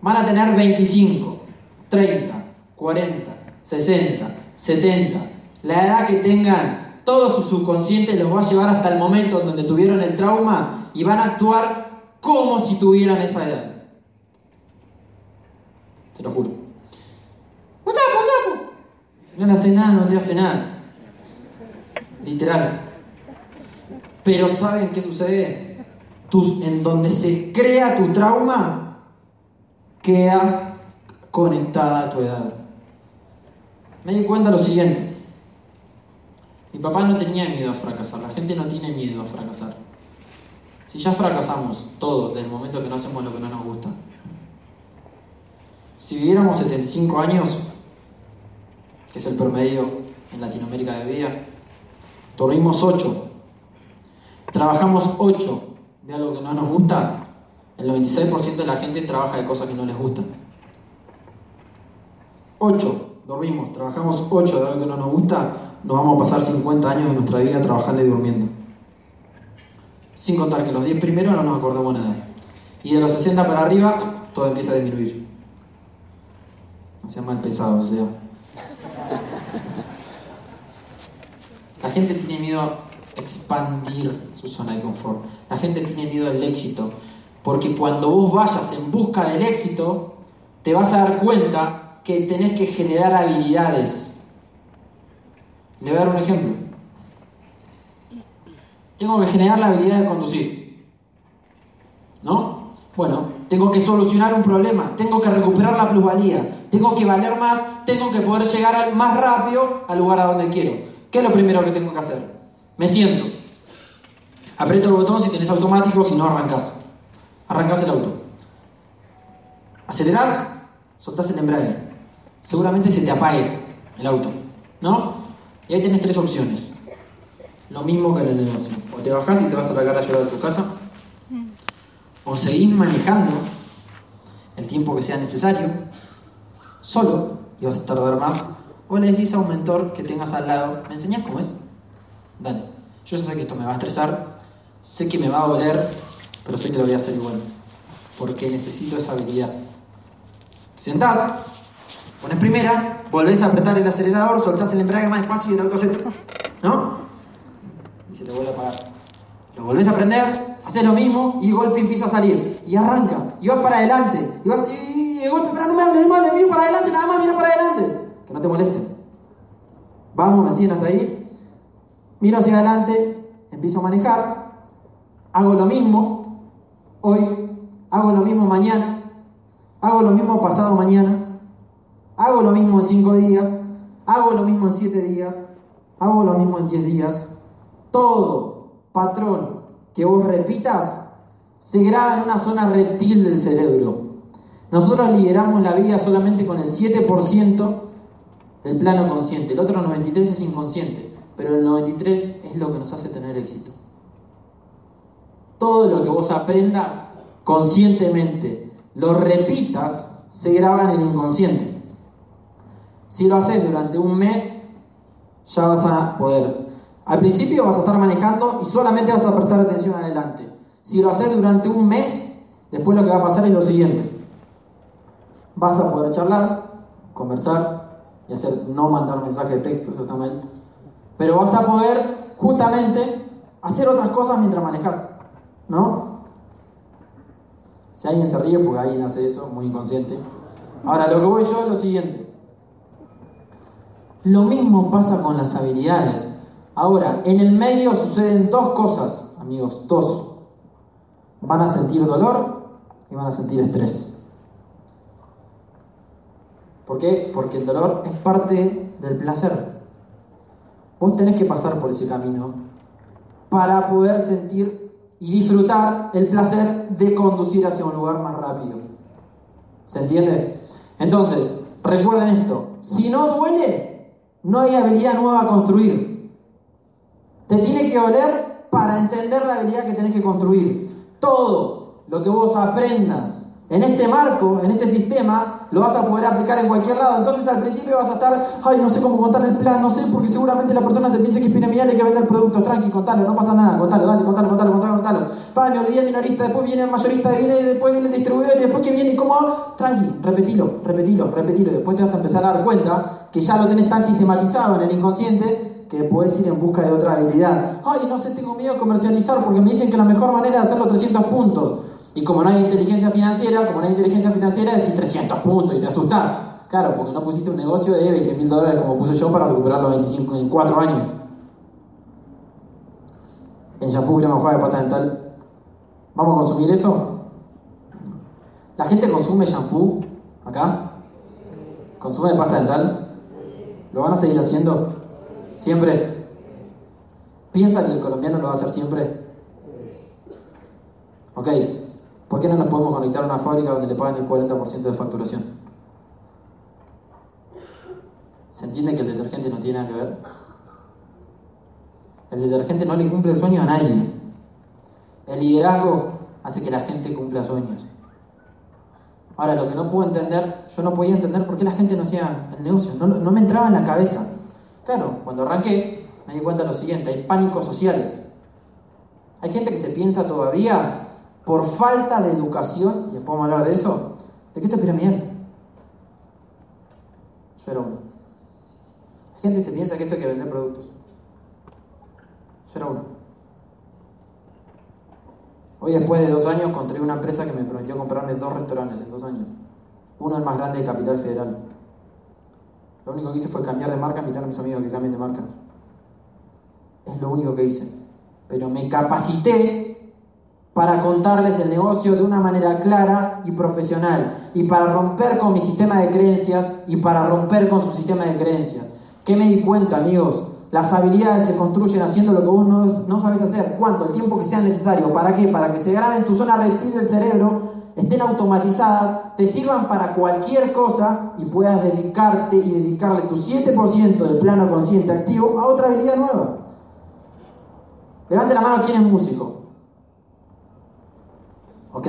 van a tener 25, 30, 40, 60, 70. La edad que tengan, todo su subconsciente los va a llevar hasta el momento donde tuvieron el trauma y van a actuar como si tuvieran esa edad. Se lo juro. ¡Un sapo, un sapo! No le hace nada, no te hace nada. Literal. Pero ¿saben qué sucede? Tus, en donde se crea tu trauma, queda conectada a tu edad. Me di cuenta lo siguiente. Mi papá no tenía miedo a fracasar. La gente no tiene miedo a fracasar. Si ya fracasamos todos desde el momento que no hacemos lo que no nos gusta. Si viviéramos 75 años, que es el promedio en Latinoamérica de vida, dormimos 8, trabajamos 8 de algo que no nos gusta, el 96% de la gente trabaja de cosas que no les gustan. 8, dormimos, trabajamos 8 de algo que no nos gusta, nos vamos a pasar 50 años de nuestra vida trabajando y durmiendo. Sin contar que los 10 primeros no nos acordamos nada. Y de los 60 para arriba, todo empieza a disminuir. No sean mal pesados, o sea. La gente tiene miedo expandir su zona de confort. La gente tiene miedo al éxito. Porque cuando vos vayas en busca del éxito, te vas a dar cuenta que tenés que generar habilidades. Le voy a dar un ejemplo. Tengo que generar la habilidad de conducir. ¿No? Bueno, tengo que solucionar un problema, tengo que recuperar la plusvalía, tengo que valer más, tengo que poder llegar más rápido al lugar a donde quiero. ¿Qué es lo primero que tengo que hacer? Me siento. Aprieto el botón si tenés automático, si no arrancas. Arrancas el auto. Acelerás, soltás el embrague. Seguramente se te apague el auto, ¿no? Y ahí tenés tres opciones. Lo mismo que en el negocio. O te bajás y te vas a largar a llorar a tu casa. O seguís manejando el tiempo que sea necesario, solo, y vas a tardar más. O le decís a un mentor que tengas al lado, ¿me enseñás cómo es? Dale. Yo sé que esto me va a estresar, sé que me va a doler, pero sé que lo voy a hacer igual. Porque necesito esa habilidad. Sentás, pones primera, volvés a apretar el acelerador, soltás el embrague más despacio y el auto se... ¿No? Y se te vuelve a apagar. Lo volvés a prender, haces lo mismo y de golpe empieza a salir. Y arranca. Y vas para adelante. Y vas y de golpe, pero no me hables, no me hables, mira para adelante, nada más, mira para adelante. Que no te moleste. Vamos, me siguen hasta ahí. Miro hacia adelante, empiezo a manejar, hago lo mismo hoy, hago lo mismo mañana, hago lo mismo pasado mañana, hago lo mismo en cinco días, hago lo mismo en siete días, hago lo mismo en diez días. Todo patrón que vos repitas se graba en una zona reptil del cerebro. Nosotros lideramos la vida solamente con el 7% del plano consciente, el otro 93% es inconsciente pero el 93 es lo que nos hace tener éxito. Todo lo que vos aprendas conscientemente, lo repitas, se graba en el inconsciente. Si lo haces durante un mes, ya vas a poder. Al principio vas a estar manejando y solamente vas a prestar atención adelante. Si lo haces durante un mes, después lo que va a pasar es lo siguiente. Vas a poder charlar, conversar y hacer, no mandar mensaje de texto, eso está mal. Pero vas a poder justamente hacer otras cosas mientras manejas, ¿no? Si alguien se ríe, porque alguien hace eso, muy inconsciente. Ahora, lo que voy yo es lo siguiente. Lo mismo pasa con las habilidades. Ahora, en el medio suceden dos cosas, amigos, dos. Van a sentir dolor y van a sentir estrés. ¿Por qué? Porque el dolor es parte del placer. Vos tenés que pasar por ese camino para poder sentir y disfrutar el placer de conducir hacia un lugar más rápido. ¿Se entiende? Entonces, recuerden esto, si no duele, no hay habilidad nueva a construir. Te tiene que doler para entender la habilidad que tenés que construir. Todo lo que vos aprendas en este marco, en este sistema, lo vas a poder aplicar en cualquier lado. Entonces al principio vas a estar, ay, no sé cómo contar el plan, no sé, porque seguramente la persona se piensa que es piramidal y que vender productos. Tranqui, contalo, no pasa nada, contalo, dale, contalo, contalo, contalo, contalo. Pa, me olvidé el minorista, después viene el mayorista, después viene el distribuidor, y después que viene cómo Tranqui, repetilo, repetilo, repetilo. Después te vas a empezar a dar cuenta que ya lo tenés tan sistematizado en el inconsciente que puedes ir en busca de otra habilidad. Ay, no sé, tengo miedo a comercializar porque me dicen que la mejor manera de hacerlo 300 puntos. Y como no hay inteligencia financiera, como no hay inteligencia financiera, decís 300 puntos y te asustás. Claro, porque no pusiste un negocio de 20 mil dólares como puse yo para recuperarlo 25, en 4 años. En shampoo, crema de pata dental. ¿Vamos a consumir eso? ¿La gente consume shampoo acá? ¿Consume de pasta dental? ¿Lo van a seguir haciendo? ¿Siempre? ¿Piensa que el colombiano lo va a hacer siempre? Ok, ¿Por qué no nos podemos conectar a una fábrica donde le pagan el 40% de facturación? ¿Se entiende que el detergente no tiene nada que ver? El detergente no le cumple el sueño a nadie. El liderazgo hace que la gente cumpla sueños. Ahora, lo que no puedo entender, yo no podía entender por qué la gente no hacía el negocio. No, no me entraba en la cabeza. Claro, cuando arranqué, me di cuenta de lo siguiente, hay pánicos sociales. Hay gente que se piensa todavía por falta de educación, y a hablar de eso, ¿de qué te piramidal? Yo era uno. La gente se piensa que esto hay que vender productos. Yo era uno. Hoy después de dos años encontré una empresa que me prometió comprarme dos restaurantes en dos años. Uno el más grande de Capital Federal. Lo único que hice fue cambiar de marca, invitar a mis amigos que cambien de marca. Es lo único que hice. Pero me capacité para contarles el negocio de una manera clara y profesional y para romper con mi sistema de creencias y para romper con su sistema de creencias. ¿Qué me di cuenta, amigos? Las habilidades se construyen haciendo lo que vos no, no sabes hacer. ¿Cuánto? El tiempo que sea necesario. ¿Para qué? Para que se graben en tu zona reptil del cerebro, estén automatizadas, te sirvan para cualquier cosa y puedas dedicarte y dedicarle tu 7% del plano consciente activo a otra habilidad nueva. Levante la mano quién es músico. Ok.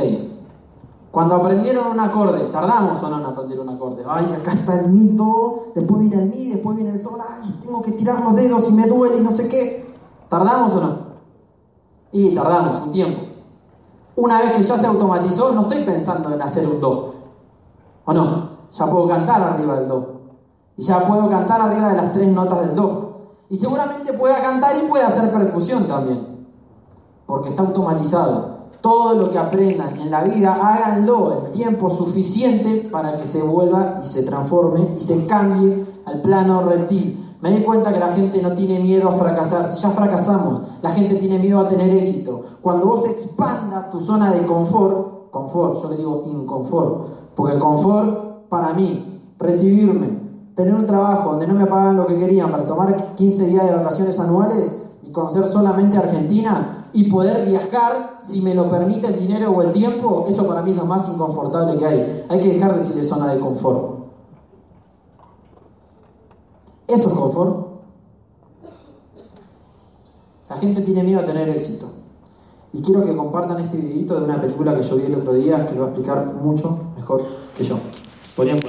Cuando aprendieron un acorde, ¿tardamos o no en aprender un acorde? Ay, acá está el mi, do, después viene el mi, después viene el sol, ay, tengo que tirar los dedos y me duele y no sé qué. ¿Tardamos o no? Y tardamos un tiempo. Una vez que ya se automatizó, no estoy pensando en hacer un do. ¿O no? Ya puedo cantar arriba del do. Y ya puedo cantar arriba de las tres notas del do. Y seguramente pueda cantar y pueda hacer percusión también. Porque está automatizado todo lo que aprendan en la vida, háganlo el tiempo suficiente para que se vuelva y se transforme y se cambie al plano reptil. Me di cuenta que la gente no tiene miedo a fracasar. Si ya fracasamos, la gente tiene miedo a tener éxito. Cuando vos expandas tu zona de confort, confort, yo le digo inconfort, porque confort para mí, recibirme, tener un trabajo donde no me pagan lo que querían para tomar 15 días de vacaciones anuales y conocer solamente Argentina, y poder viajar si me lo permite el dinero o el tiempo, eso para mí es lo más inconfortable que hay. Hay que dejar de decirle zona de confort. Eso es confort. La gente tiene miedo a tener éxito. Y quiero que compartan este videito de una película que yo vi el otro día que lo va a explicar mucho mejor que yo. ¿Podrían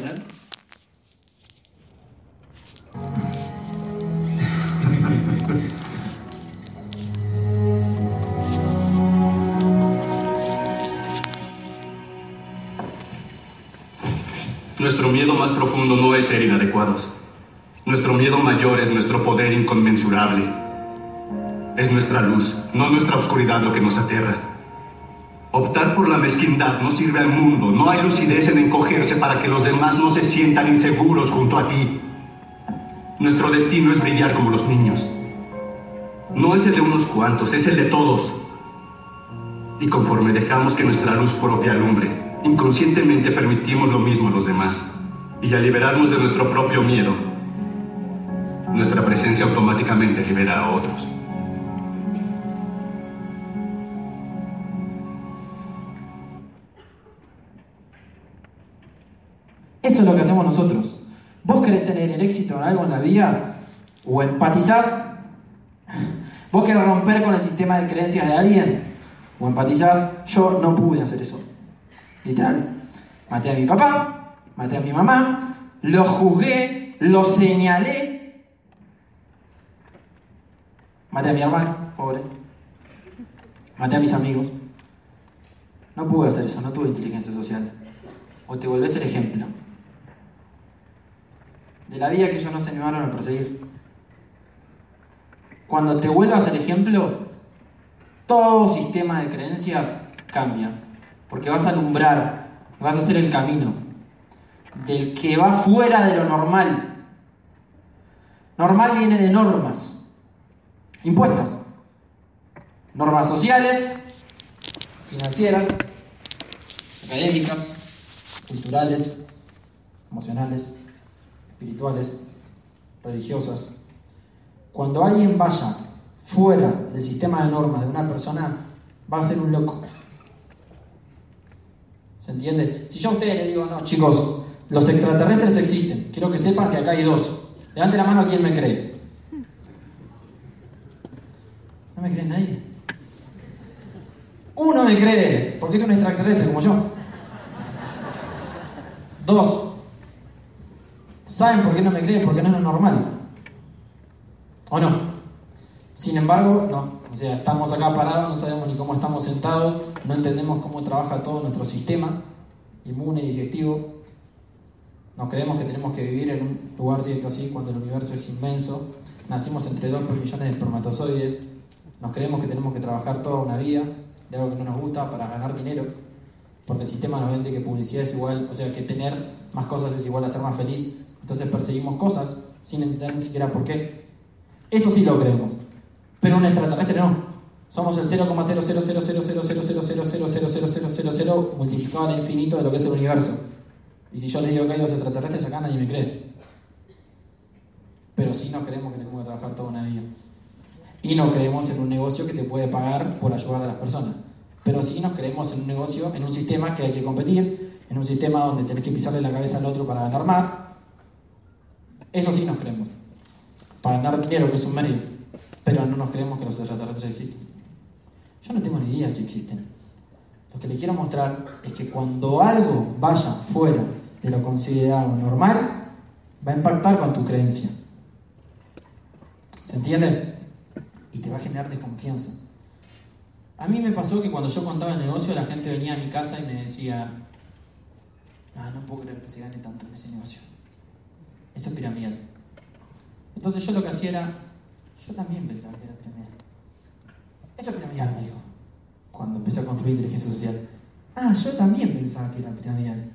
miedo más profundo no es ser inadecuados. Nuestro miedo mayor es nuestro poder inconmensurable. Es nuestra luz, no nuestra oscuridad lo que nos aterra. Optar por la mezquindad no sirve al mundo. No hay lucidez en encogerse para que los demás no se sientan inseguros junto a ti. Nuestro destino es brillar como los niños. No es el de unos cuantos, es el de todos. Y conforme dejamos que nuestra luz propia alumbre, inconscientemente permitimos lo mismo a los demás. Y al liberarnos de nuestro propio miedo, nuestra presencia automáticamente libera a otros. Eso es lo que hacemos nosotros. ¿Vos querés tener el éxito en algo en la vida? ¿O empatizás? ¿Vos querés romper con el sistema de creencias de alguien? ¿O empatizás? Yo no pude hacer eso. Literal. Maté a mi papá, maté a mi mamá, lo juzgué, lo señalé. Maté a mi hermano, pobre. Maté a mis amigos. No pude hacer eso, no tuve inteligencia social. O te volvés el ejemplo de la vida que ellos no se animaron a perseguir. Cuando te vuelvas el ejemplo, todo sistema de creencias cambia, porque vas a alumbrar, vas a hacer el camino del que va fuera de lo normal. Normal viene de normas, impuestas, normas sociales, financieras, académicas, culturales, emocionales espirituales, religiosas. Cuando alguien vaya fuera del sistema de normas de una persona, va a ser un loco. ¿Se entiende? Si yo a ustedes les digo, no, chicos, los extraterrestres existen, quiero que sepan que acá hay dos. Levante la mano a quien me cree. ¿No me cree nadie? Uno me cree, porque es un extraterrestre como yo. Dos, ¿Saben por qué no me creen? Porque no es lo normal. ¿O no? Sin embargo, no. O sea, estamos acá parados, no sabemos ni cómo estamos sentados, no entendemos cómo trabaja todo nuestro sistema inmune digestivo. Nos creemos que tenemos que vivir en un lugar cierto así cuando el universo es inmenso. Nacimos entre 2 millones de espermatozoides. Nos creemos que tenemos que trabajar toda una vida de algo que no nos gusta para ganar dinero. Porque el sistema nos vende que publicidad es igual, o sea, que tener más cosas es igual a ser más feliz. Entonces perseguimos cosas sin entender ni siquiera por qué. Eso sí lo creemos. Pero un extraterrestre no. Somos el 0,000000000000000 multiplicado al infinito de lo que es el universo. Y si yo les digo que hay dos extraterrestres acá, nadie me cree. Pero sí no creemos que tenemos que trabajar toda una vida. Y no creemos en un negocio que te puede pagar por ayudar a las personas. Pero sí nos creemos en un negocio, en un sistema que hay que competir, en un sistema donde tenés que pisarle la cabeza al otro para ganar más, eso sí nos creemos. Para ganar dinero, que es un medio. Pero no nos creemos que los extraterrestres existen. Yo no tengo ni idea si existen. Lo que les quiero mostrar es que cuando algo vaya fuera de lo considerado normal, va a impactar con tu creencia. ¿Se entiende? Y te va a generar desconfianza. A mí me pasó que cuando yo contaba el negocio, la gente venía a mi casa y me decía, no, no puedo creer que se gane tanto en ese negocio. Eso es piramidal. Entonces yo lo que hacía era, yo también pensaba que era piramidal. Esto es piramidal, me dijo, cuando empecé a construir inteligencia social. Ah, yo también pensaba que era piramidal.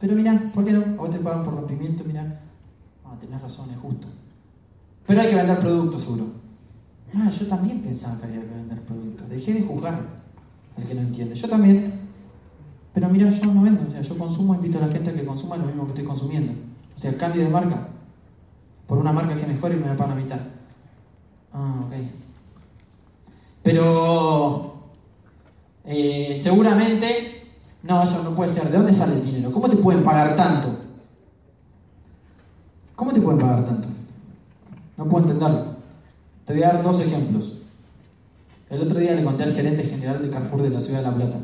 Pero mirá, ¿por qué no? A vos te pagan por rompimiento, mirá. Ah, tenés razón, es justo. Pero hay que vender productos, seguro. Ah, yo también pensaba que había que vender productos. Dejé de juzgar al que no entiende. Yo también. Pero mira, yo no vendo. O sea, yo consumo, invito a la gente a que consuma lo mismo que estoy consumiendo. O sea, cambio de marca por una marca que mejore y me pagan la mitad. Ah, ok. Pero eh, seguramente, no, eso no puede ser. ¿De dónde sale el dinero? ¿Cómo te pueden pagar tanto? ¿Cómo te pueden pagar tanto? No puedo entenderlo. Te voy a dar dos ejemplos. El otro día le conté al gerente general de Carrefour de la ciudad de La Plata,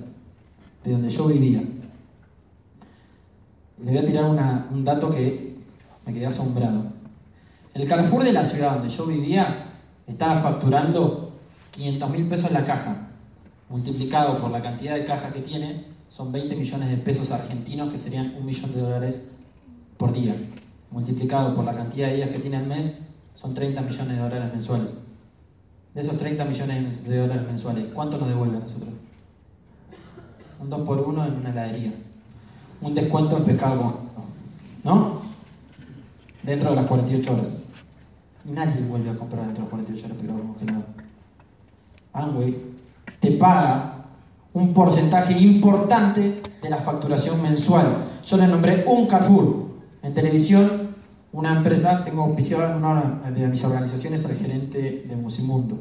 de donde yo vivía. Le voy a tirar un dato que me quedé asombrado. El Carrefour de la ciudad donde yo vivía estaba facturando 500 mil pesos la caja, multiplicado por la cantidad de cajas que tiene, son 20 millones de pesos argentinos, que serían un millón de dólares por día, multiplicado por la cantidad de días que tiene el mes, son 30 millones de dólares mensuales. De esos 30 millones de dólares mensuales, ¿cuánto nos devuelve a nosotros? Un 2 por 1 en una heladería. Un descuento en pescado ¿No? Dentro de las 48 horas. Nadie vuelve a comprar dentro de las 48 horas pescado congelado. Amway te paga un porcentaje importante de la facturación mensual. Yo le nombré un Carrefour. En televisión, una empresa, tengo auspiciado una de mis organizaciones al gerente de Musimundo.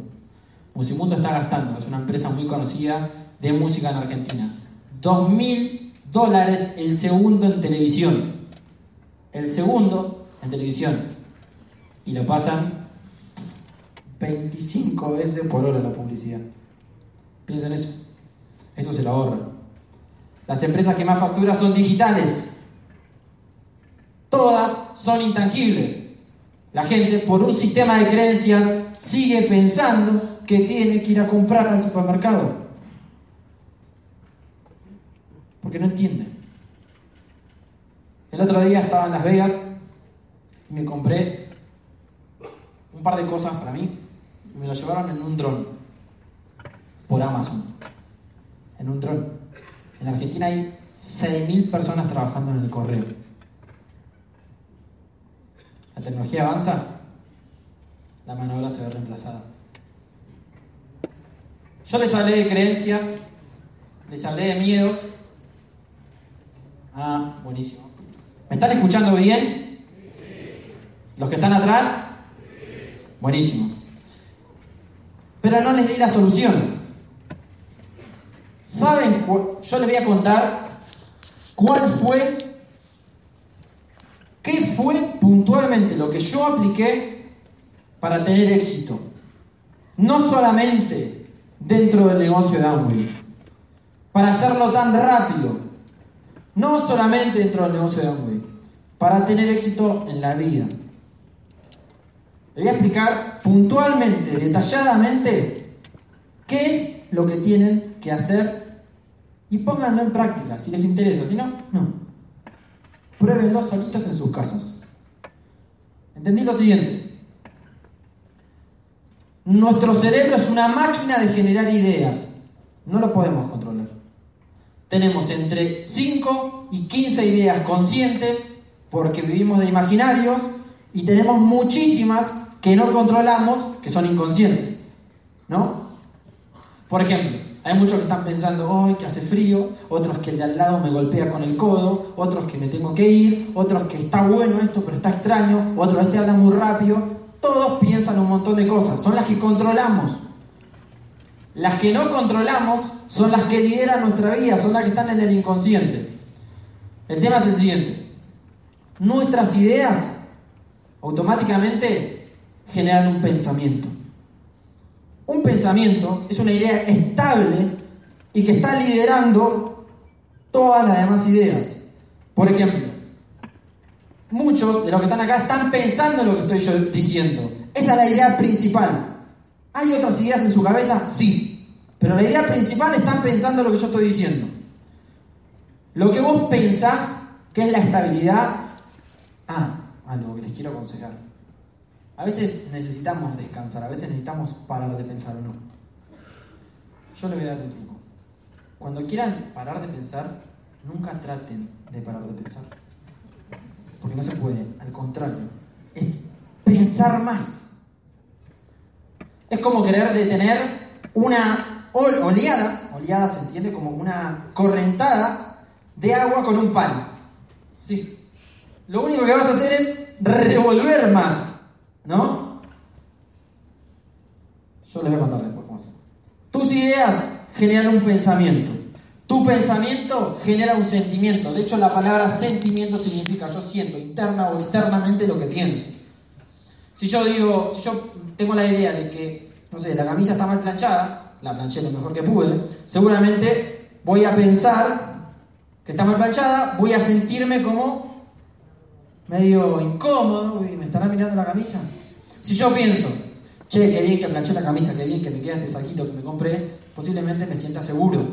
Musimundo está gastando, es una empresa muy conocida de música en Argentina. Dos mil dólares el segundo en televisión. El segundo en televisión. Y lo pasan 25 veces por hora la publicidad. Piensen eso. Eso se lo ahorra. Las empresas que más facturan son digitales. Todas son intangibles. La gente, por un sistema de creencias, sigue pensando que tiene que ir a comprar al supermercado. Porque no entiende. El otro día estaba en Las Vegas y me compré un par de cosas para mí y me lo llevaron en un dron por Amazon. En un dron. En Argentina hay 6.000 personas trabajando en el correo. La tecnología avanza, la mano obra se ve reemplazada. Yo les hablé de creencias, les hablé de miedos. Ah, buenísimo. ¿Me están escuchando bien? ¿Los que están atrás? Buenísimo. Pero no les di la solución. ¿Saben? Yo les voy a contar cuál fue, qué fue puntualmente lo que yo apliqué para tener éxito. No solamente dentro del negocio de Amway, para hacerlo tan rápido. No solamente dentro del negocio de Amway, para tener éxito en la vida. Les voy a explicar puntualmente, detalladamente, qué es lo que tienen que hacer y pónganlo en práctica si les interesa. Si no, no. Pruébenlo solitos en sus casas. ¿Entendí lo siguiente? Nuestro cerebro es una máquina de generar ideas. No lo podemos controlar. Tenemos entre 5 y 15 ideas conscientes porque vivimos de imaginarios y tenemos muchísimas que no controlamos que son inconscientes. ¿No? Por ejemplo, hay muchos que están pensando, hoy que hace frío, otros que el de al lado me golpea con el codo, otros que me tengo que ir, otros que está bueno esto pero está extraño, otros este habla muy rápido. Todos piensan un montón de cosas, son las que controlamos. Las que no controlamos son las que lideran nuestra vida, son las que están en el inconsciente. El tema es el siguiente. Nuestras ideas automáticamente generan un pensamiento. Un pensamiento es una idea estable y que está liderando todas las demás ideas. Por ejemplo, muchos de los que están acá están pensando en lo que estoy yo diciendo. Esa es la idea principal. ¿Hay otras ideas en su cabeza? Sí. Pero la idea principal están pensando en lo que yo estoy diciendo. Lo que vos pensás que es la estabilidad. Ah, algo que les quiero aconsejar. A veces necesitamos descansar, a veces necesitamos parar de pensar o no. Yo les voy a dar un truco. Cuando quieran parar de pensar, nunca traten de parar de pensar. Porque no se puede. Al contrario, es pensar más. Es como querer detener una oleada, oleada se entiende como una correntada de agua con un palo. Sí. Lo único que vas a hacer es revolver más. ¿No? Yo les voy a contar después cómo hacer. Tus ideas generan un pensamiento. Tu pensamiento genera un sentimiento. De hecho, la palabra sentimiento significa yo siento interna o externamente lo que pienso. Si yo digo, si yo tengo la idea de que, no sé, la camisa está mal planchada, la planché lo mejor que pude, seguramente voy a pensar que está mal planchada, voy a sentirme como medio incómodo, y me estará mirando la camisa. Si yo pienso, che, qué bien que planché la camisa, qué bien que me queda este saquito que me compré, posiblemente me sienta seguro.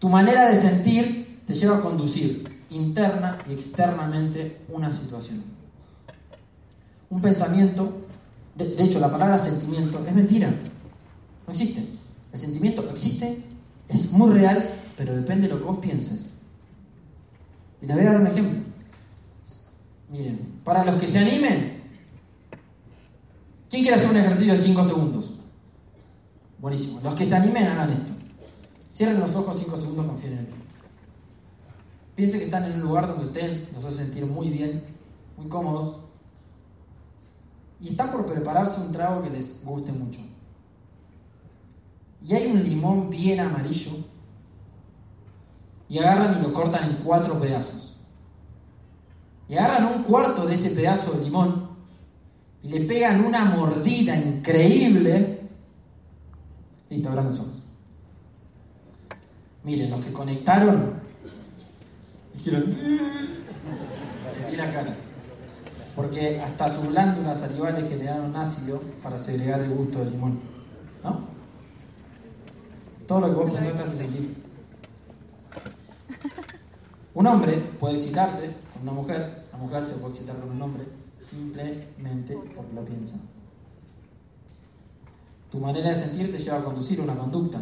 Tu manera de sentir te lleva a conducir interna y externamente una situación. Un pensamiento, de, de hecho la palabra sentimiento es mentira, no existe. El sentimiento existe, es muy real, pero depende de lo que vos pienses. Y les voy a dar un ejemplo. Miren, para los que se animen, ¿quién quiere hacer un ejercicio de 5 segundos? Buenísimo. Los que se animen hagan esto. Cierren los ojos 5 segundos, confíen en mí. Piensen que están en un lugar donde ustedes los hacen sentir muy bien, muy cómodos, y están por prepararse un trago que les guste mucho. Y hay un limón bien amarillo, y agarran y lo cortan en cuatro pedazos. Y agarran un cuarto de ese pedazo de limón y le pegan una mordida increíble. Listo, abran los ojos. Miren, los que conectaron hicieron. Vi la cara. Porque hasta sus glándulas salivales generaron ácido para segregar el gusto del limón. ¿No? Todo lo que vos pensaste hace sentir. Un hombre puede excitarse con una mujer, la mujer se puede excitar con un hombre simplemente porque lo piensa. Tu manera de sentir te lleva a conducir una conducta,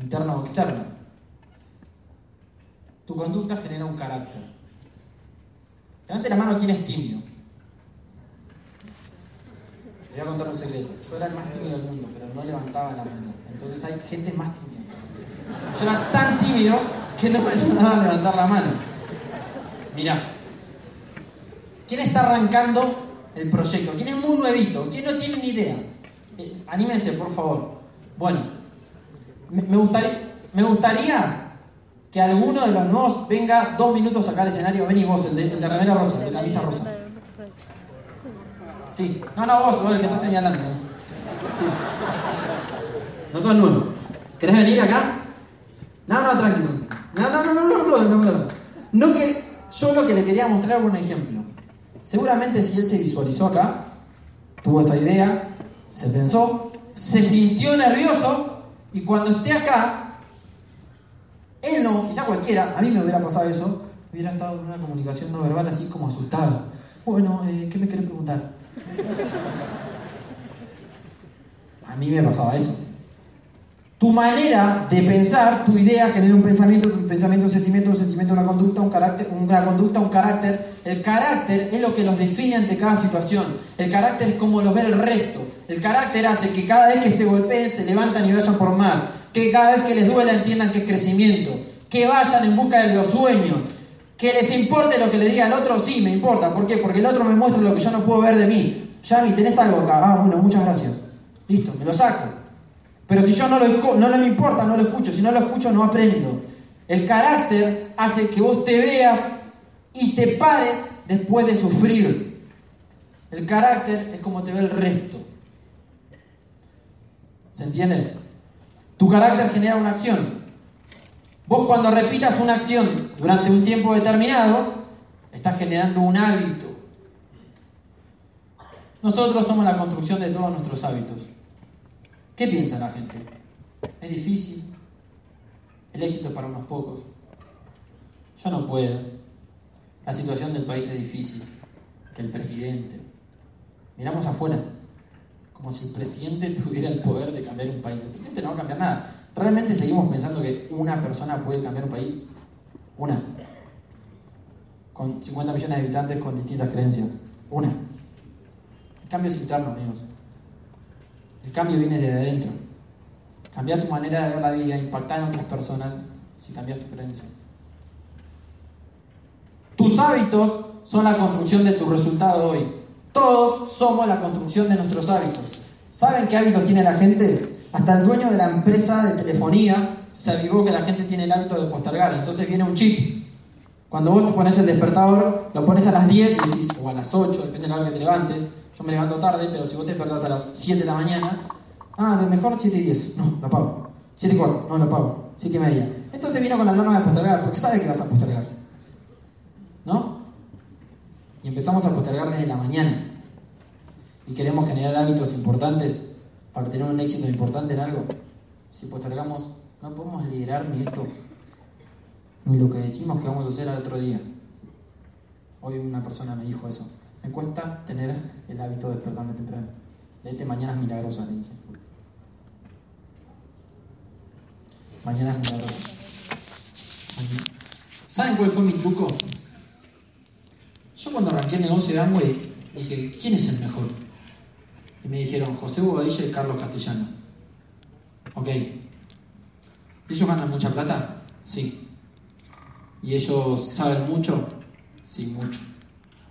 interna o externa. Tu conducta genera un carácter. Levante la mano quien es tímido. Le voy a contar un secreto. Yo era el más tímido del mundo, pero no levantaba la mano. Entonces hay gente más tímida. Yo era tan tímido que no me ayudaba a levantar la mano. Mirá. ¿Quién está arrancando el proyecto? ¿Quién es muy nuevito? ¿Quién no tiene ni idea? Eh, anímense, por favor. Bueno, me, gustaría, que alguno de los nuevos venga dos minutos acá al escenario. Ven y vos, el de, el rosa, el de camisa rosa. Sí. No, no, vos, vos el que está señalando. No sos nuevo. ¿Querés venir acá? No, no, tranquilo. No, no, no, no, no, no, no, no. no que, yo lo que le quería mostrar era un ejemplo. Seguramente si él se visualizó acá, tuvo esa idea, se pensó, se sintió nervioso y cuando esté acá, él no, quizá cualquiera, a mí me hubiera pasado eso, hubiera estado en una comunicación no verbal así como asustado. Bueno, eh, ¿qué me querés preguntar? A mí me pasaba eso. Tu manera de pensar, tu idea genera un pensamiento, tu pensamiento un sentimiento, un sentimiento una conducta, un carácter, una conducta, un carácter. El carácter es lo que los define ante cada situación. El carácter es como lo ve el resto. El carácter hace que cada vez que se golpeen se levantan y vayan por más. Que cada vez que les duela entiendan que es crecimiento. Que vayan en busca de los sueños. Que les importe lo que le diga el otro, sí, me importa. ¿Por qué? Porque el otro me muestra lo que yo no puedo ver de mí. Yami, ¿tenés algo acá? Ah, bueno, muchas gracias. Listo, me lo saco. Pero si yo no, lo, no, me importa, no lo escucho. Si no lo escucho, no aprendo. El carácter hace que vos te veas y te pares después de sufrir. El carácter es como te ve el resto. ¿Se entiende? Tu carácter genera una acción. Vos cuando repitas una acción durante un tiempo determinado, estás generando un hábito. Nosotros somos la construcción de todos nuestros hábitos. ¿Qué piensa la gente? Es difícil. El éxito es para unos pocos. Yo no puedo. La situación del país es difícil. Que el presidente. Miramos afuera. Como si el presidente tuviera el poder de cambiar un país. El presidente no va a cambiar nada. ¿Realmente seguimos pensando que una persona puede cambiar un país? Una. Con 50 millones de habitantes con distintas creencias. Una. El cambio es interno, amigos. El cambio viene de adentro. Cambiar tu manera de ver la vida, impactar en otras personas, si cambias tu creencia. Tus hábitos son la construcción de tu resultado hoy. Todos somos la construcción de nuestros hábitos. ¿Saben qué hábitos tiene la gente? Hasta el dueño de la empresa de telefonía se avivó que la gente tiene el hábito de postergar. Entonces viene un chip. Cuando vos te pones el despertador, lo pones a las 10 y decís, o a las 8, depende de la hora que te levantes. Yo me levanto tarde, pero si vos te despertás a las 7 de la mañana, ah, de mejor 7 y 10. No, lo apago. 7 y cuarto, no lo apago. 7 y media. Entonces vino con la norma de postergar, porque sabe que vas a postergar. ¿No? Y empezamos a postergar desde la mañana. Y queremos generar hábitos importantes para tener un éxito importante en algo. Si postergamos, no podemos liderar ni esto. ni lo que decimos que vamos a hacer al otro día. Hoy una persona me dijo eso. Me cuesta tener el hábito de despertarme temprano. Leete Mañanas Milagrosas, le dije. Mañanas Milagrosas. ¿Saben cuál fue mi truco? Yo cuando arranqué el negocio de Amway dije, ¿quién es el mejor? Y me dijeron, José Bobadilla y Carlos Castellano. Ok. ¿Ellos ganan mucha plata? Sí. ¿Y ellos saben mucho? Sí, mucho.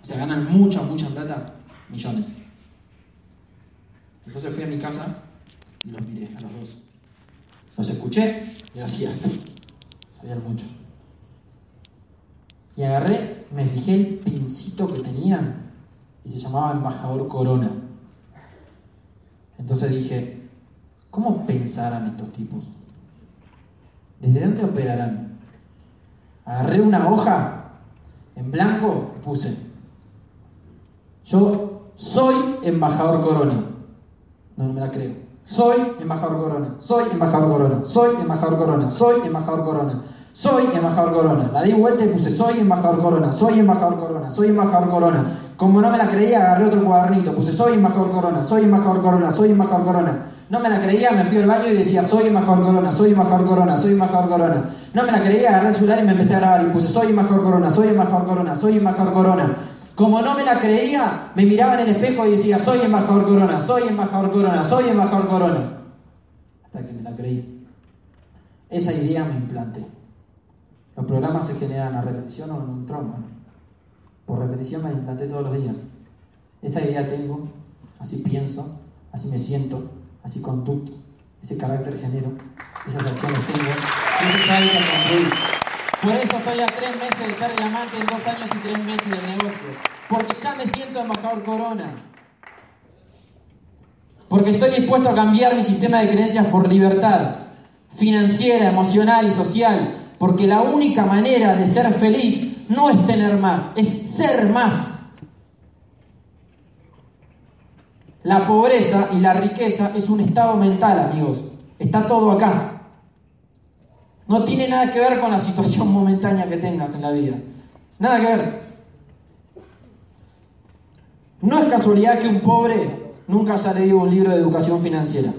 O sea, ganan mucha, mucha plata, millones. Entonces fui a mi casa y los miré a los dos. Los escuché y era cierto. Sabían mucho. Y agarré, me fijé el pincito que tenían y se llamaba embajador Corona. Entonces dije, ¿cómo pensarán estos tipos? ¿Desde dónde operarán? Agarré una hoja en blanco y puse, yo soy embajador Corona. No, no me la creo. Soy embajador Corona, soy embajador Corona, soy embajador Corona, soy embajador Corona, soy embajador Corona. La di vuelta y puse, soy embajador Corona, soy embajador Corona, soy embajador Corona. Como no me la creía, agarré otro cuadernito, puse, soy embajador Corona, soy embajador Corona, soy embajador Corona. No me la creía, me fui al baño y decía, soy embajador Corona, soy embajador Corona, soy embajador Corona. No me la creía, agarré el celular y me empecé a grabar y puse, soy embajador Corona, soy embajador Corona, soy embajador Corona. Como no me la creía, me miraba en el espejo y decía, soy embajador Corona, soy embajador Corona, soy embajador Corona. Hasta que me la creí. Esa idea me implanté. Los programas se generan a repetición o en un trombo. Por repetición me la implanté todos los días. Esa idea tengo, así pienso, así me siento, así conducto, ese carácter genero, esas acciones tengo, ese sabe que construir. Por eso estoy a tres meses de ser diamante, en dos años y tres meses del negocio. Porque ya me siento embajador Corona. Porque estoy dispuesto a cambiar mi sistema de creencias por libertad financiera, emocional y social. Porque la única manera de ser feliz no es tener más, es ser más. La pobreza y la riqueza es un estado mental, amigos. Está todo acá. No tiene nada que ver con la situación momentánea que tengas en la vida. Nada que ver. No es casualidad que un pobre nunca haya leído un libro de educación financiera.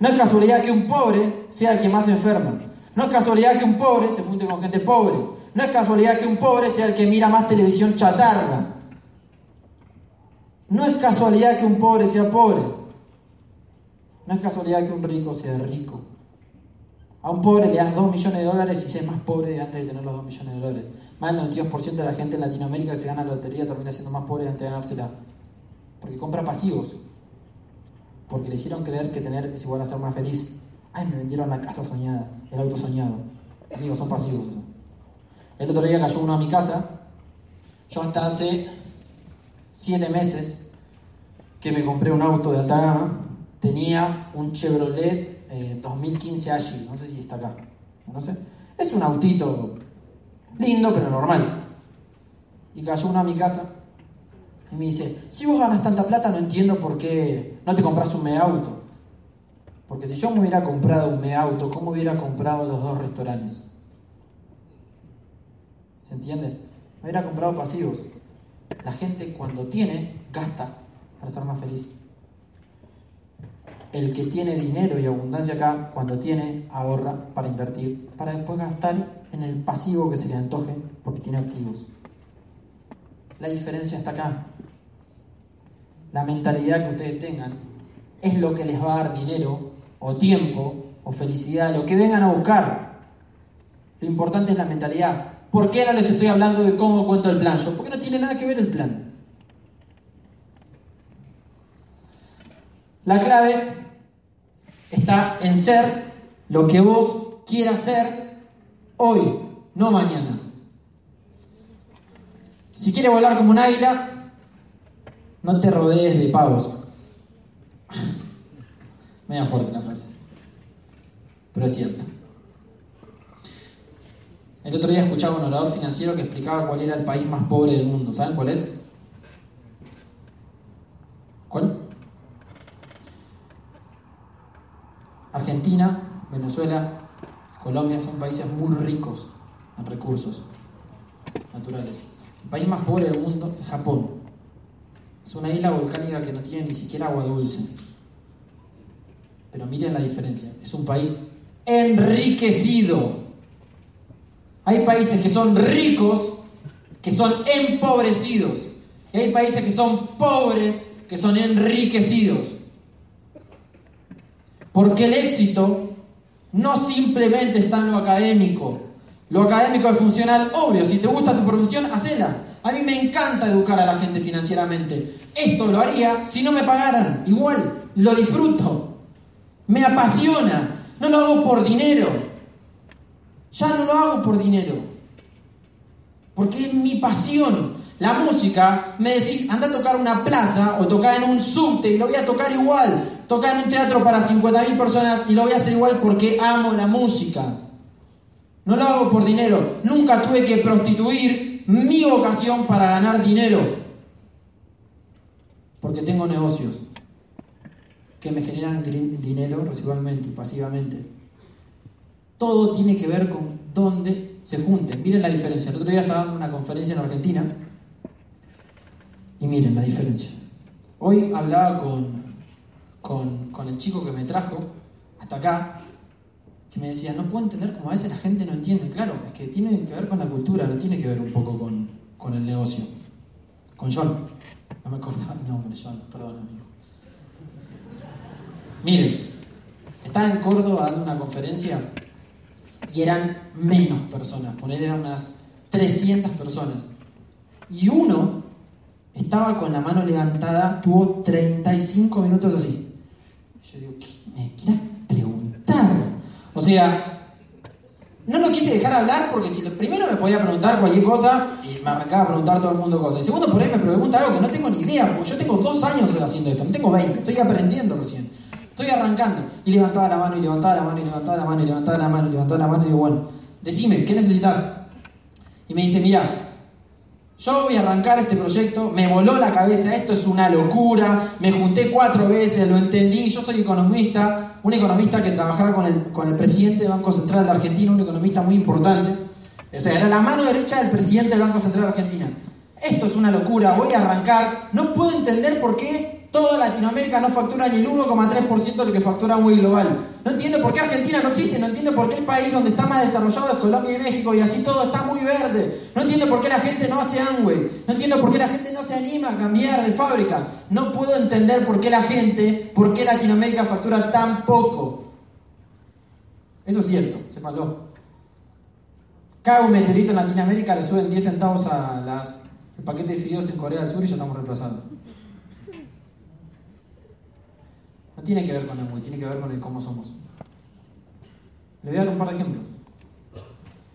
No es casualidad que un pobre sea el que más enferma. No es casualidad que un pobre se junte con gente pobre. No es casualidad que un pobre sea el que mira más televisión chatarra. No es casualidad que un pobre sea pobre. No es casualidad que un rico sea rico. A un pobre le das 2 millones de dólares y se es más pobre antes de tener los 2 millones de dólares. Más del 92% de la gente en Latinoamérica que se gana la lotería termina siendo más pobre antes de ganársela. Porque compra pasivos. Porque le hicieron creer que tener es igual a ser más feliz. Ay, me vendieron la casa soñada, el auto soñado. Amigos, son pasivos. El otro día cayó uno a mi casa. Yo hasta hace 7 meses que me compré un auto de alta gama. Tenía un Chevrolet eh, 2015 Agile, no sé si está acá, no sé. Es un autito lindo, pero normal. Y cayó uno a mi casa y me dice, si vos ganas tanta plata, no entiendo por qué no te compras un mega auto. Porque si yo me hubiera comprado un mega auto, ¿cómo hubiera comprado los dos restaurantes? ¿Se entiende? Me hubiera comprado pasivos. La gente cuando tiene, gasta para ser más feliz el que tiene dinero y abundancia acá, cuando tiene, ahorra para invertir, para después gastar en el pasivo que se le antoje porque tiene activos. La diferencia está acá. La mentalidad que ustedes tengan es lo que les va a dar dinero o tiempo o felicidad, lo que vengan a buscar. Lo importante es la mentalidad. ¿Por qué no les estoy hablando de cómo cuento el plan? Yo, porque no tiene nada que ver el plan. La clave está en ser lo que vos quieras ser hoy, no mañana. Si quieres volar como un águila, no te rodees de pavos. Media fuerte la frase, pero es cierto. El otro día escuchaba un orador financiero que explicaba cuál era el país más pobre del mundo. ¿Saben cuál es? ¿Cuál? Argentina, Venezuela, Colombia son países muy ricos, en recursos naturales. El país más pobre del mundo es Japón. Es una isla volcánica que no tiene ni siquiera agua dulce. Pero miren la diferencia. Es un país enriquecido. Hay países que son ricos, que son empobrecidos. Y hay países que son pobres, que son enriquecidos. Porque el éxito no simplemente está en lo académico. Lo académico es funcional, obvio. Si te gusta tu profesión, hacela. A mí me encanta educar a la gente financieramente. Esto lo haría si no me pagaran. Igual, lo disfruto. Me apasiona. No lo hago por dinero. Ya no lo hago por dinero. Porque es mi pasión. La música, me decís, anda a tocar una plaza o tocar en un subte y lo voy a tocar igual. Tocar en un teatro para 50.000 personas y lo voy a hacer igual porque amo la música. No lo hago por dinero. Nunca tuve que prostituir mi vocación para ganar dinero. Porque tengo negocios que me generan dinero residualmente pasivamente. Todo tiene que ver con dónde se junten. Miren la diferencia. El otro día estaba dando una conferencia en Argentina y miren la diferencia. Hoy hablaba con, con, el chico que me trajo hasta acá, que me decía, no puedo entender cómo a veces la gente no entiende. Claro, es que tiene que ver con la cultura, no tiene que ver un poco con, con el negocio. Con John. No me acordaba el nombre, John, perdón, amigo. Miren, estaba en Córdoba dando una conferencia y eran menos personas, poner eran unas 300 personas. Y uno estaba con la mano levantada, tuvo 35 minutos así. Yo digo, ¿qué me quieras preguntar? O sea, no lo quise dejar hablar porque si primero me podía preguntar cualquier cosa y me arrancaba a preguntar todo el mundo cosas. Y segundo, por ahí me pregunta algo que no tengo ni idea, porque yo tengo dos años haciendo esto, no tengo 20, estoy aprendiendo recién. Estoy arrancando. Y levantaba la mano, y levantaba la mano, y levantaba la mano, y levantaba la mano, y levantaba la mano, y digo, bueno, decime, ¿qué necesitas? Y me dice, mira, yo voy a arrancar este proyecto, me voló la cabeza, esto es una locura, me junté cuatro veces, lo entendí, yo soy economista, un economista que trabajaba con el, con el presidente del Banco Central de Argentina, un economista muy importante, o sea, era la mano derecha del presidente del Banco Central de Argentina. Esto es una locura, voy a arrancar, no puedo entender por qué Toda Latinoamérica no factura ni el 1,3% de lo que factura muy global. No entiendo por qué Argentina no existe, no entiendo por qué el país donde está más desarrollado es Colombia y México y así todo está muy verde. No entiendo por qué la gente no hace Amway. No entiendo por qué la gente no se anima a cambiar de fábrica. No puedo entender por qué la gente, por qué Latinoamérica factura tan poco. Eso es cierto, sépalo. Cada un meteorito en Latinoamérica le suben 10 centavos a las, el paquete de fideos en Corea del Sur y ya estamos reemplazando. No tiene que ver con el muy, tiene que ver con el cómo somos. Le voy a dar un par de ejemplos.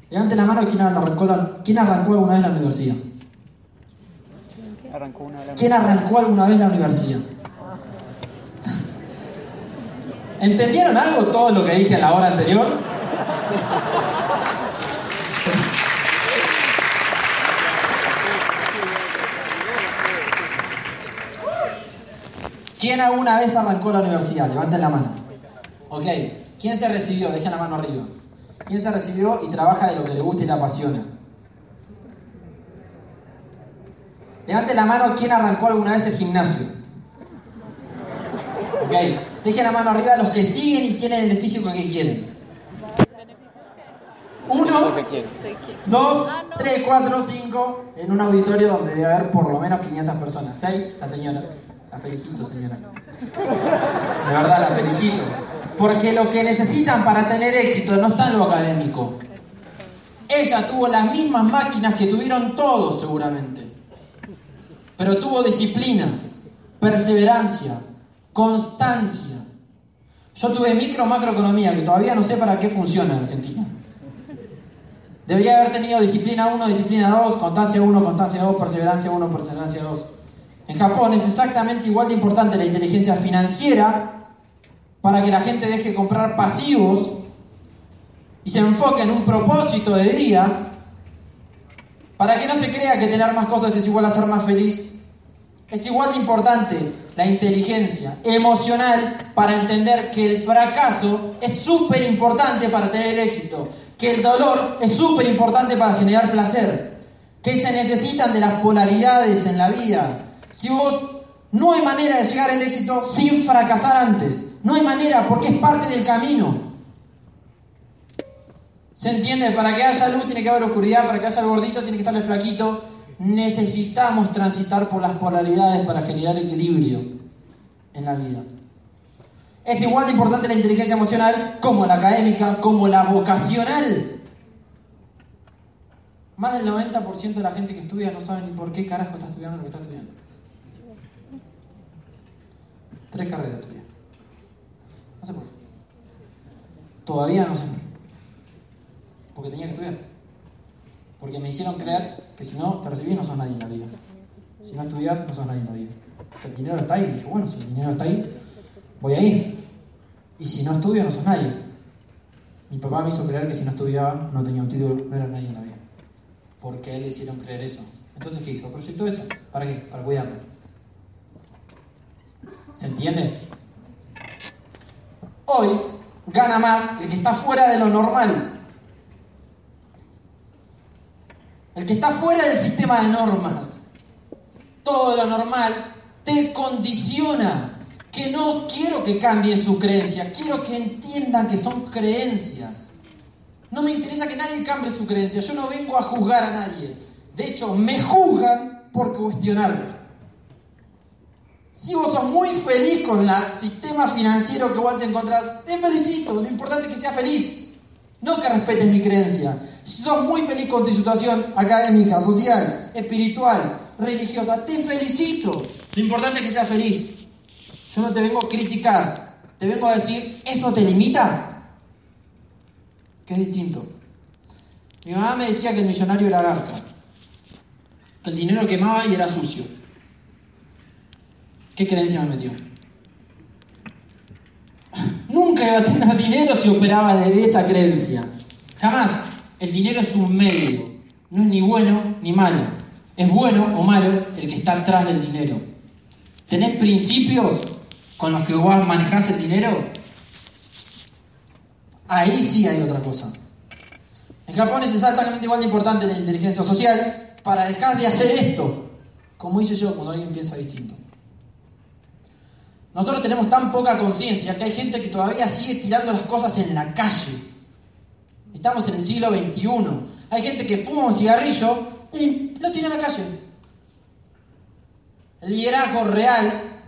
Levante la mano ¿quién arrancó, ¿quién arrancó alguna vez la universidad. ¿Quién arrancó alguna vez la universidad? ¿Entendieron algo todo lo que dije en la hora anterior? ¿Quién alguna vez arrancó la universidad? Levanten la mano. Ok. ¿Quién se recibió? Dejen la mano arriba. ¿Quién se recibió y trabaja de lo que le gusta y le apasiona? Levanten la mano quién arrancó alguna vez el gimnasio. Ok. Dejen la mano arriba los que siguen y tienen el físico que quieren. Uno, dos, tres, cuatro, cinco, en un auditorio donde debe haber por lo menos 500 personas. Seis, la señora. La felicito, señora. De verdad, la felicito. Porque lo que necesitan para tener éxito no está en lo académico. Ella tuvo las mismas máquinas que tuvieron todos, seguramente. Pero tuvo disciplina, perseverancia, constancia. Yo tuve micro macroeconomía, que todavía no sé para qué funciona en Argentina. Debería haber tenido disciplina 1, disciplina 2, constancia 1, constancia 2, perseverancia 1, perseverancia 2. En Japón es exactamente igual de importante la inteligencia financiera para que la gente deje de comprar pasivos y se enfoque en un propósito de vida, para que no se crea que tener más cosas es igual a ser más feliz. Es igual de importante la inteligencia emocional para entender que el fracaso es súper importante para tener éxito, que el dolor es súper importante para generar placer, que se necesitan de las polaridades en la vida. Si vos no hay manera de llegar al éxito sin fracasar antes, no hay manera porque es parte del camino. ¿Se entiende? Para que haya luz tiene que haber oscuridad, para que haya el gordito tiene que estar el flaquito. Necesitamos transitar por las polaridades para generar equilibrio en la vida. Es igual de importante la inteligencia emocional como la académica, como la vocacional. Más del 90% de la gente que estudia no sabe ni por qué carajo está estudiando lo que está estudiando. Tres carreras estudié. No por qué. Todavía no sé. Porque tenía que estudiar. Porque me hicieron creer que si no te recibís no sos nadie en la vida. Si no estudias no sos nadie en la vida. El dinero está ahí. Y dije, bueno, si el dinero está ahí, voy a ir. Y si no estudio no sos nadie. Mi papá me hizo creer que si no estudiaba no tenía un título, no era nadie en la vida. Porque a él le hicieron creer eso. Entonces, ¿qué hizo? ¿Proyectó eso? ¿Para qué? Para cuidarme. ¿Se entiende? Hoy gana más el que está fuera de lo normal. El que está fuera del sistema de normas. Todo lo normal te condiciona. Que no quiero que cambien su creencia, quiero que entiendan que son creencias. No me interesa que nadie cambie su creencia, yo no vengo a juzgar a nadie. De hecho, me juzgan por cuestionarlo. Si vos sos muy feliz con el sistema financiero que vos te encontrás, te felicito, lo importante es que seas feliz. No que respetes mi creencia. Si sos muy feliz con tu situación académica, social, espiritual, religiosa, te felicito. Lo importante es que seas feliz. Yo no te vengo a criticar, te vengo a decir, ¿eso te limita? Que es distinto. Mi mamá me decía que el millonario era garca, el dinero quemaba y era sucio. ¿Qué creencia me metió? Nunca iba a tener dinero si operaba desde esa creencia. Jamás. El dinero es un medio. No es ni bueno ni malo. Es bueno o malo el que está atrás del dinero. ¿Tenés principios con los que vos manejás el dinero? Ahí sí hay otra cosa. En Japón es exactamente igual de importante la inteligencia social para dejar de hacer esto, como hice yo cuando alguien piensa distinto. Nosotros tenemos tan poca conciencia que hay gente que todavía sigue tirando las cosas en la calle. Estamos en el siglo XXI. Hay gente que fuma un cigarrillo y lo tira en la calle. El liderazgo real,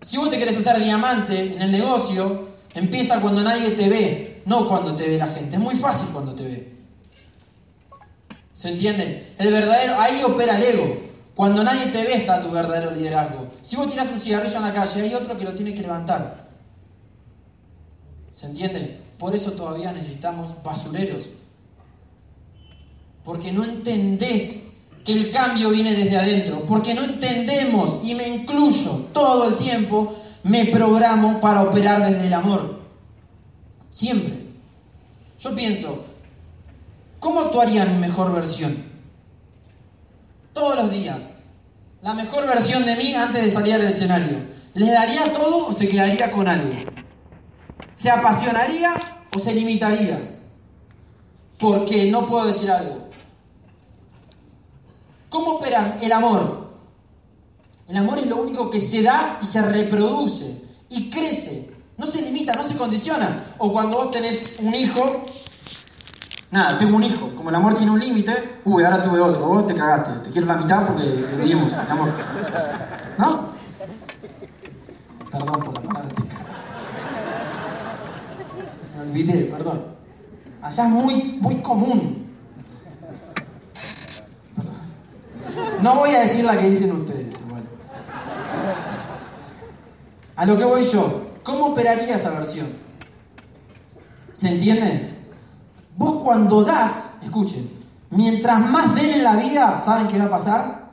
si vos te querés hacer diamante en el negocio, empieza cuando nadie te ve, no cuando te ve la gente. Es muy fácil cuando te ve. ¿Se entiende? El verdadero, ahí opera el ego. Cuando nadie te ve está tu verdadero liderazgo. Si vos tirás un cigarrillo en la calle, hay otro que lo tiene que levantar. ¿Se entiende? Por eso todavía necesitamos basureros. Porque no entendés que el cambio viene desde adentro. Porque no entendemos, y me incluyo todo el tiempo, me programo para operar desde el amor. Siempre. Yo pienso, ¿cómo actuaría mi mejor versión? Todos los días. La mejor versión de mí antes de salir al escenario. ¿Le daría todo o se quedaría con algo? ¿Se apasionaría o se limitaría? Porque no puedo decir algo. ¿Cómo opera el amor? El amor es lo único que se da y se reproduce y crece. No se limita, no se condiciona. O cuando vos tenés un hijo, nada, tengo un hijo. Como el amor tiene un límite, uy, ahora tuve otro. Vos te cagaste. Te quiero la mitad porque dividimos el amor. ¿No? Perdón por la palabra. Me olvidé, perdón. Allá es muy, muy común. No voy a decir la que dicen ustedes. Bueno. A lo que voy yo. ¿Cómo operaría esa versión? ¿Se entiende? Vos cuando das, escuchen, mientras más den en la vida, ¿saben qué va a pasar?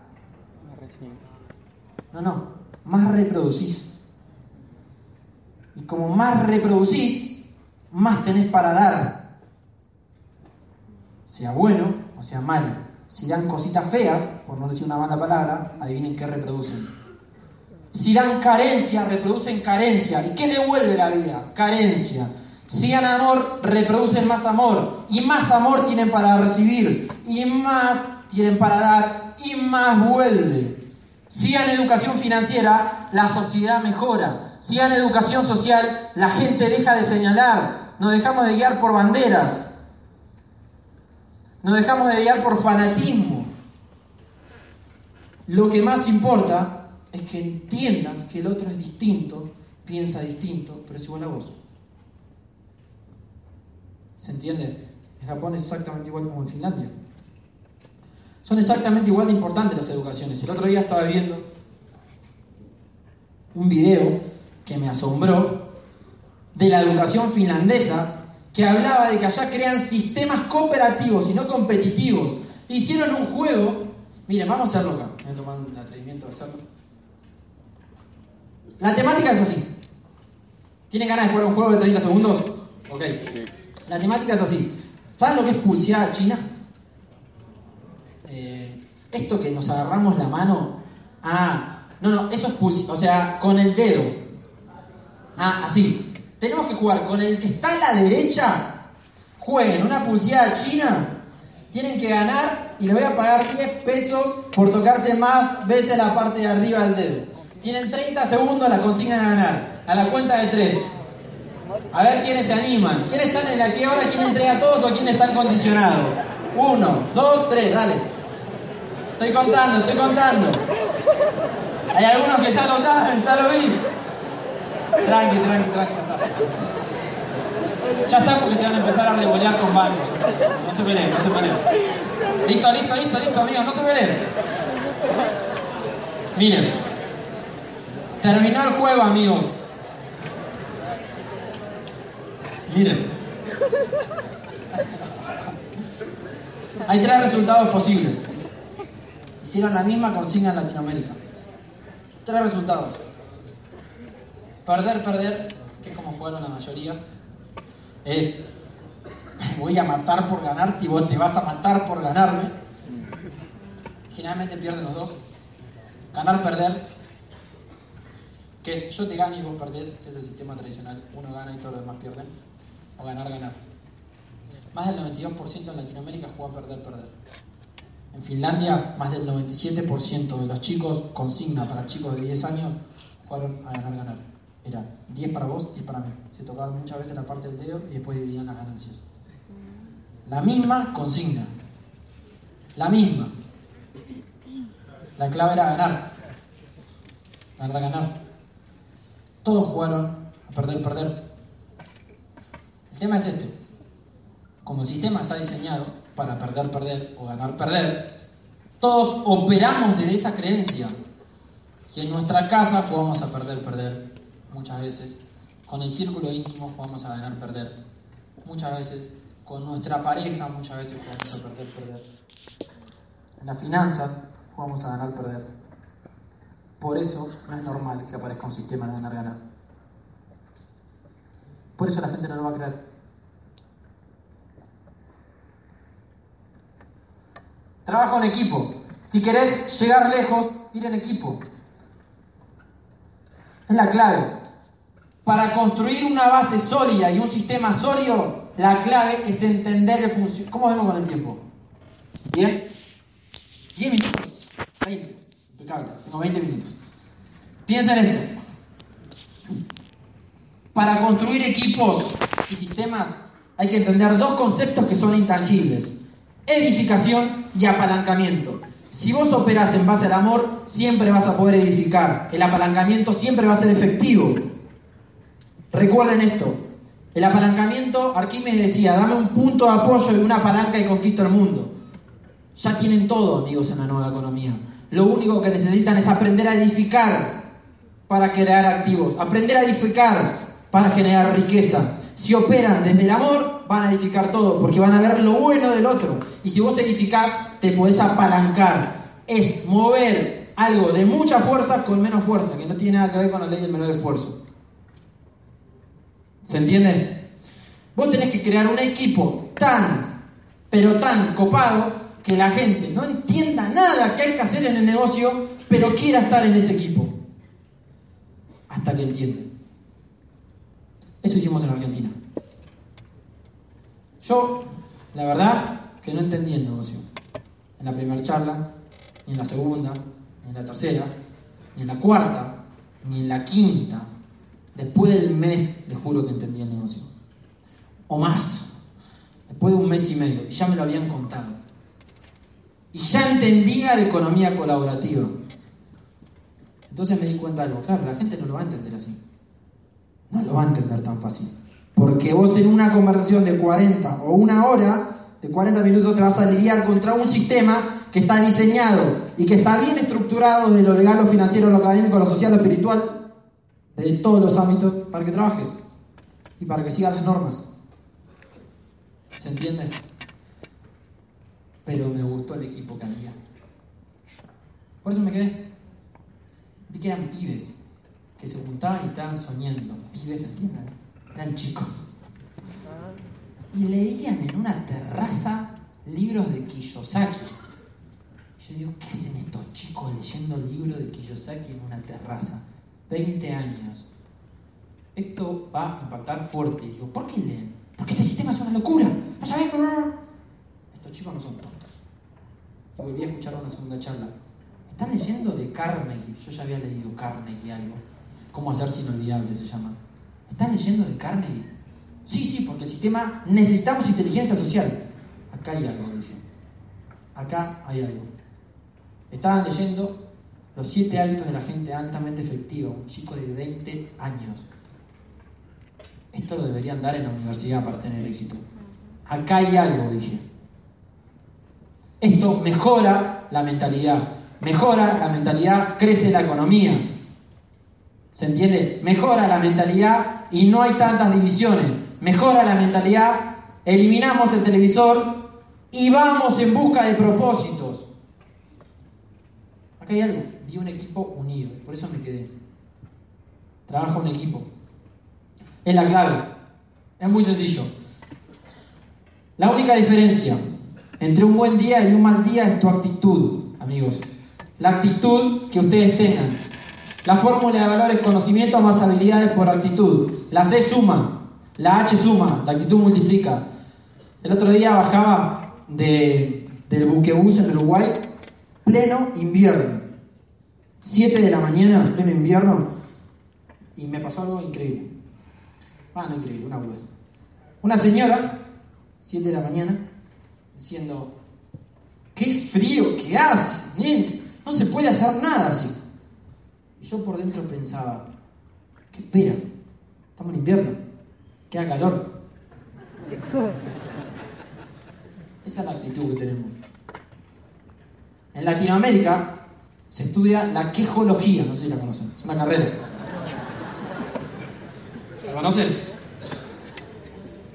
No, no, más reproducís. Y como más reproducís, más tenés para dar. Sea bueno o sea malo. Si dan cositas feas, por no decir una mala palabra, adivinen qué reproducen. Si dan carencia, reproducen carencia. ¿Y qué le vuelve la vida? Carencia. Si dan amor, reproducen más amor. Y más amor tienen para recibir. Y más tienen para dar. Y más vuelve. Si dan educación financiera, la sociedad mejora. Si dan educación social, la gente deja de señalar. Nos dejamos de guiar por banderas. Nos dejamos de guiar por fanatismo. Lo que más importa es que entiendas que el otro es distinto, piensa distinto, pero es igual a vos. ¿Se entiende? En Japón es exactamente igual como en Finlandia. Son exactamente igual de importantes las educaciones. El otro día estaba viendo un video que me asombró de la educación finlandesa que hablaba de que allá crean sistemas cooperativos y no competitivos. Hicieron un juego. Miren, vamos a hacerlo acá. Voy a tomar un atrevimiento de hacerlo. La temática es así. ¿Tienen ganas de jugar un juego de 30 segundos? Ok. La temática es así. ¿Saben lo que es pulseada china? Eh, esto que nos agarramos la mano. Ah, no, no, eso es pulseada. O sea, con el dedo. Ah, así. Tenemos que jugar con el que está a la derecha. Jueguen una pulseada china. Tienen que ganar y les voy a pagar 10 pesos por tocarse más veces la parte de arriba del dedo. Tienen 30 segundos, la consigna de ganar. A la cuenta de 3. A ver quiénes se animan. ¿Quiénes están en aquí ahora? ¿Quién entrega a todos o quiénes están condicionados? Uno, dos, tres, dale. Estoy contando, estoy contando. Hay algunos que ya lo saben, ya lo vi. Tranqui, tranqui, tranqui, ya está. Ya está porque se van a empezar a rebollar con bancos. No se peleen, no se peleen. Listo, listo, listo, listo, amigos, no se peleen. Miren. Terminó el juego, amigos. Miren. Hay tres resultados posibles. Hicieron la misma consigna en Latinoamérica. Tres resultados. Perder, perder, que es como jugaron la mayoría, es voy a matar por ganarte y vos te vas a matar por ganarme. Generalmente pierden los dos. Ganar, perder, que es yo te gano y vos perdés, que es el sistema tradicional. Uno gana y todos los demás pierden. O ganar, ganar. Más del 92% en Latinoamérica juegan perder, perder. En Finlandia, más del 97% de los chicos, consigna para chicos de 10 años, jugaron a ganar, ganar. Era 10 para vos, 10 para mí. Se tocaban muchas veces la parte del dedo y después dividían las ganancias. La misma consigna. La misma. La clave era ganar. Ganar, ganar. Todos jugaron a perder, perder. El tema es este. Como el sistema está diseñado para perder, perder o ganar, perder, todos operamos desde esa creencia. Y en nuestra casa jugamos a perder, perder muchas veces. Con el círculo íntimo jugamos a ganar, perder muchas veces. Con nuestra pareja muchas veces jugamos a perder, perder. En las finanzas jugamos a ganar, perder. Por eso no es normal que aparezca un sistema de ganar, ganar. Por eso la gente no lo va a creer. Trabajo en equipo. Si querés llegar lejos, ir en equipo. Es la clave. Para construir una base sólida y un sistema sólido, la clave es entender el función. ¿Cómo vemos con el tiempo? ¿Bien? 10 minutos. 20. Impecable. Tengo 20 minutos. Piensa en esto. Para construir equipos y sistemas hay que entender dos conceptos que son intangibles. Edificación y apalancamiento. Si vos operás en base al amor, siempre vas a poder edificar. El apalancamiento siempre va a ser efectivo. Recuerden esto. El apalancamiento, Arquímedes decía, dame un punto de apoyo y una palanca y conquisto el mundo. Ya tienen todo, amigos, en la nueva economía. Lo único que necesitan es aprender a edificar para crear activos. Aprender a edificar para generar riqueza. Si operan desde el amor, van a edificar todo, porque van a ver lo bueno del otro. Y si vos edificás, te podés apalancar. Es mover algo de mucha fuerza con menos fuerza, que no tiene nada que ver con la ley del menor esfuerzo. ¿Se entiende? Vos tenés que crear un equipo tan, pero tan copado, que la gente no entienda nada que hay que hacer en el negocio, pero quiera estar en ese equipo. hasta que entiende. Eso hicimos en Argentina. Yo, la verdad, que no entendí el negocio. En la primera charla, ni en la segunda, ni en la tercera, ni en la cuarta, ni en la quinta. Después del mes, les juro que entendí el negocio. O más. Después de un mes y medio. Ya me lo habían contado. Y ya entendía de economía colaborativa. Entonces me di cuenta de algo. Claro, la gente no lo va a entender así. No lo va a entender tan fácil. Porque vos en una conversación de 40 o una hora, de 40 minutos, te vas a lidiar contra un sistema que está diseñado y que está bien estructurado de lo legal, lo financiero, lo académico, lo social, lo espiritual, de todos los ámbitos, para que trabajes y para que sigas las normas. ¿Se entiende? Pero me gustó el equipo que había. Por eso me quedé. Vi que eran pibes que se juntaban y estaban soñando. Pibes, ¿entienden? Eran chicos. Y leían en una terraza libros de Kiyosaki. Yo digo, ¿qué hacen estos chicos leyendo libros de Kiyosaki en una terraza? 20 años. Esto va a impactar fuerte. Y digo, ¿por qué leen? Porque este sistema es una locura. ¿No sabés? Estos chicos no son tontos. Y volví a escuchar una segunda charla. Están leyendo de Carnegie. Yo ya había leído Carnegie algo. Cómo hacerse inolvidable se llama. ¿Están leyendo de Carnegie? Sí, sí, porque el sistema necesitamos inteligencia social. Acá hay algo, dije. Acá hay algo. Estaban leyendo Los siete hábitos de la gente altamente efectiva, un chico de 20 años. Esto lo deberían dar en la universidad para tener éxito. Acá hay algo, dije. Esto mejora la mentalidad. Mejora la mentalidad, crece la economía. ¿Se entiende? Mejora la mentalidad y no hay tantas divisiones. Mejora la mentalidad, eliminamos el televisor y vamos en busca de propósitos. Acá hay algo. Vi un equipo unido, por eso me quedé. Trabajo en equipo. Es la clave. Es muy sencillo. La única diferencia entre un buen día y un mal día es tu actitud, amigos. La actitud que ustedes tengan. La fórmula de valores conocimiento más habilidades por actitud. La C suma, la H suma, la actitud multiplica. El otro día bajaba de, del buquebús en Uruguay, pleno invierno. 7 de la mañana, pleno invierno, y me pasó algo increíble. Ah, no increíble, una boludez. Una señora, 7 de la mañana, diciendo, qué frío que hace, no se puede hacer nada así. Y yo por dentro pensaba, ¿qué espera? Estamos en invierno, queda calor. Esa es la actitud que tenemos. En Latinoamérica se estudia la quejología, no sé si la conocen, es una carrera. ¿La conocen?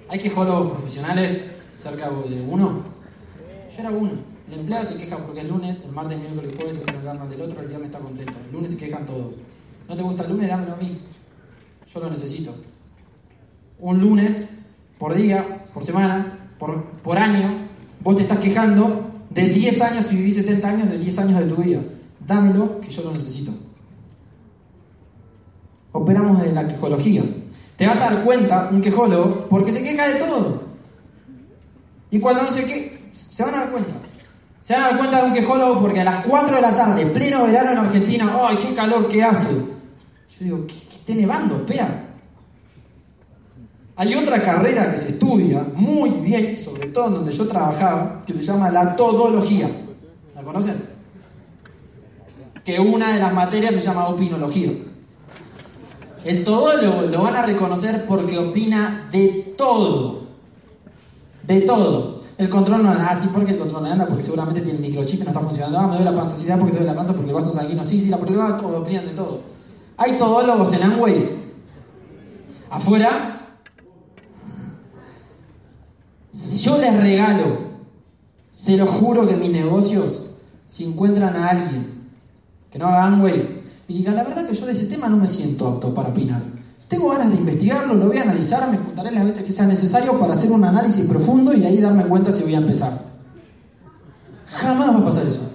¿Hay quejólogos profesionales cerca de uno? Yo era uno. El empleado se queja porque es lunes, el martes, miércoles, jueves se hablar del otro, el viernes está contento. El lunes se quejan todos. ¿No te gusta el lunes? Dámelo a mí. Yo lo necesito. Un lunes por día, por semana, por, por año, vos te estás quejando de 10 años y vivís 70 años, de 10 años de tu vida. Dámelo que yo lo necesito. Operamos desde la quejología. Te vas a dar cuenta, un quejólogo, porque se queja de todo. Y cuando no sé qué, se van a dar cuenta. Se van a dar cuenta de un quejólogo porque a las 4 de la tarde, pleno verano en Argentina, ¡ay, qué calor que hace! Yo digo, ¿qué, qué está nevando? Espera. Hay otra carrera que se estudia muy bien, sobre todo en donde yo trabajaba, que se llama la todología. ¿La conocen? Que una de las materias se llama opinología. El todólogo lo van a reconocer porque opina de todo. De todo. El control no anda así porque el control no anda porque seguramente tiene el microchip y no está funcionando. Ah, me duele la panza. Sí, ¿sabes por qué te duele la panza? Porque el vaso sanguíneo. Sí, sí, la problema todo, opinan de todo. Hay todólogos en Amway. Afuera. Yo les regalo, se lo juro que mis negocios, si encuentran a alguien que no haga Amway y diga, la verdad que yo de ese tema no me siento apto para opinar. Tengo ganas de investigarlo, lo voy a analizar, me juntaré las veces que sea necesario para hacer un análisis profundo y ahí darme cuenta si voy a empezar. Jamás va a pasar eso.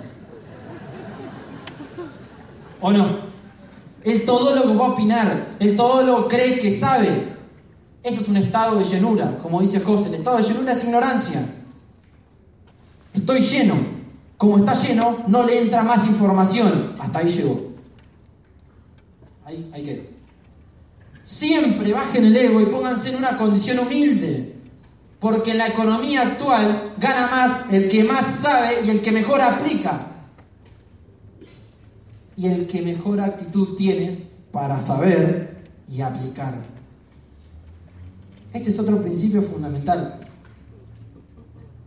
¿O no? El todólogo va a opinar, el todólogo cree que sabe. Eso es un estado de llenura, como dice José. El estado de llenura es ignorancia. Estoy lleno. Como está lleno, no le entra más información. Hasta ahí llegó. Ahí, ahí quedó. Siempre bajen el ego y pónganse en una condición humilde. Porque la economía actual gana más el que más sabe y el que mejor aplica. Y el que mejor actitud tiene para saber y aplicar. Este es otro principio fundamental.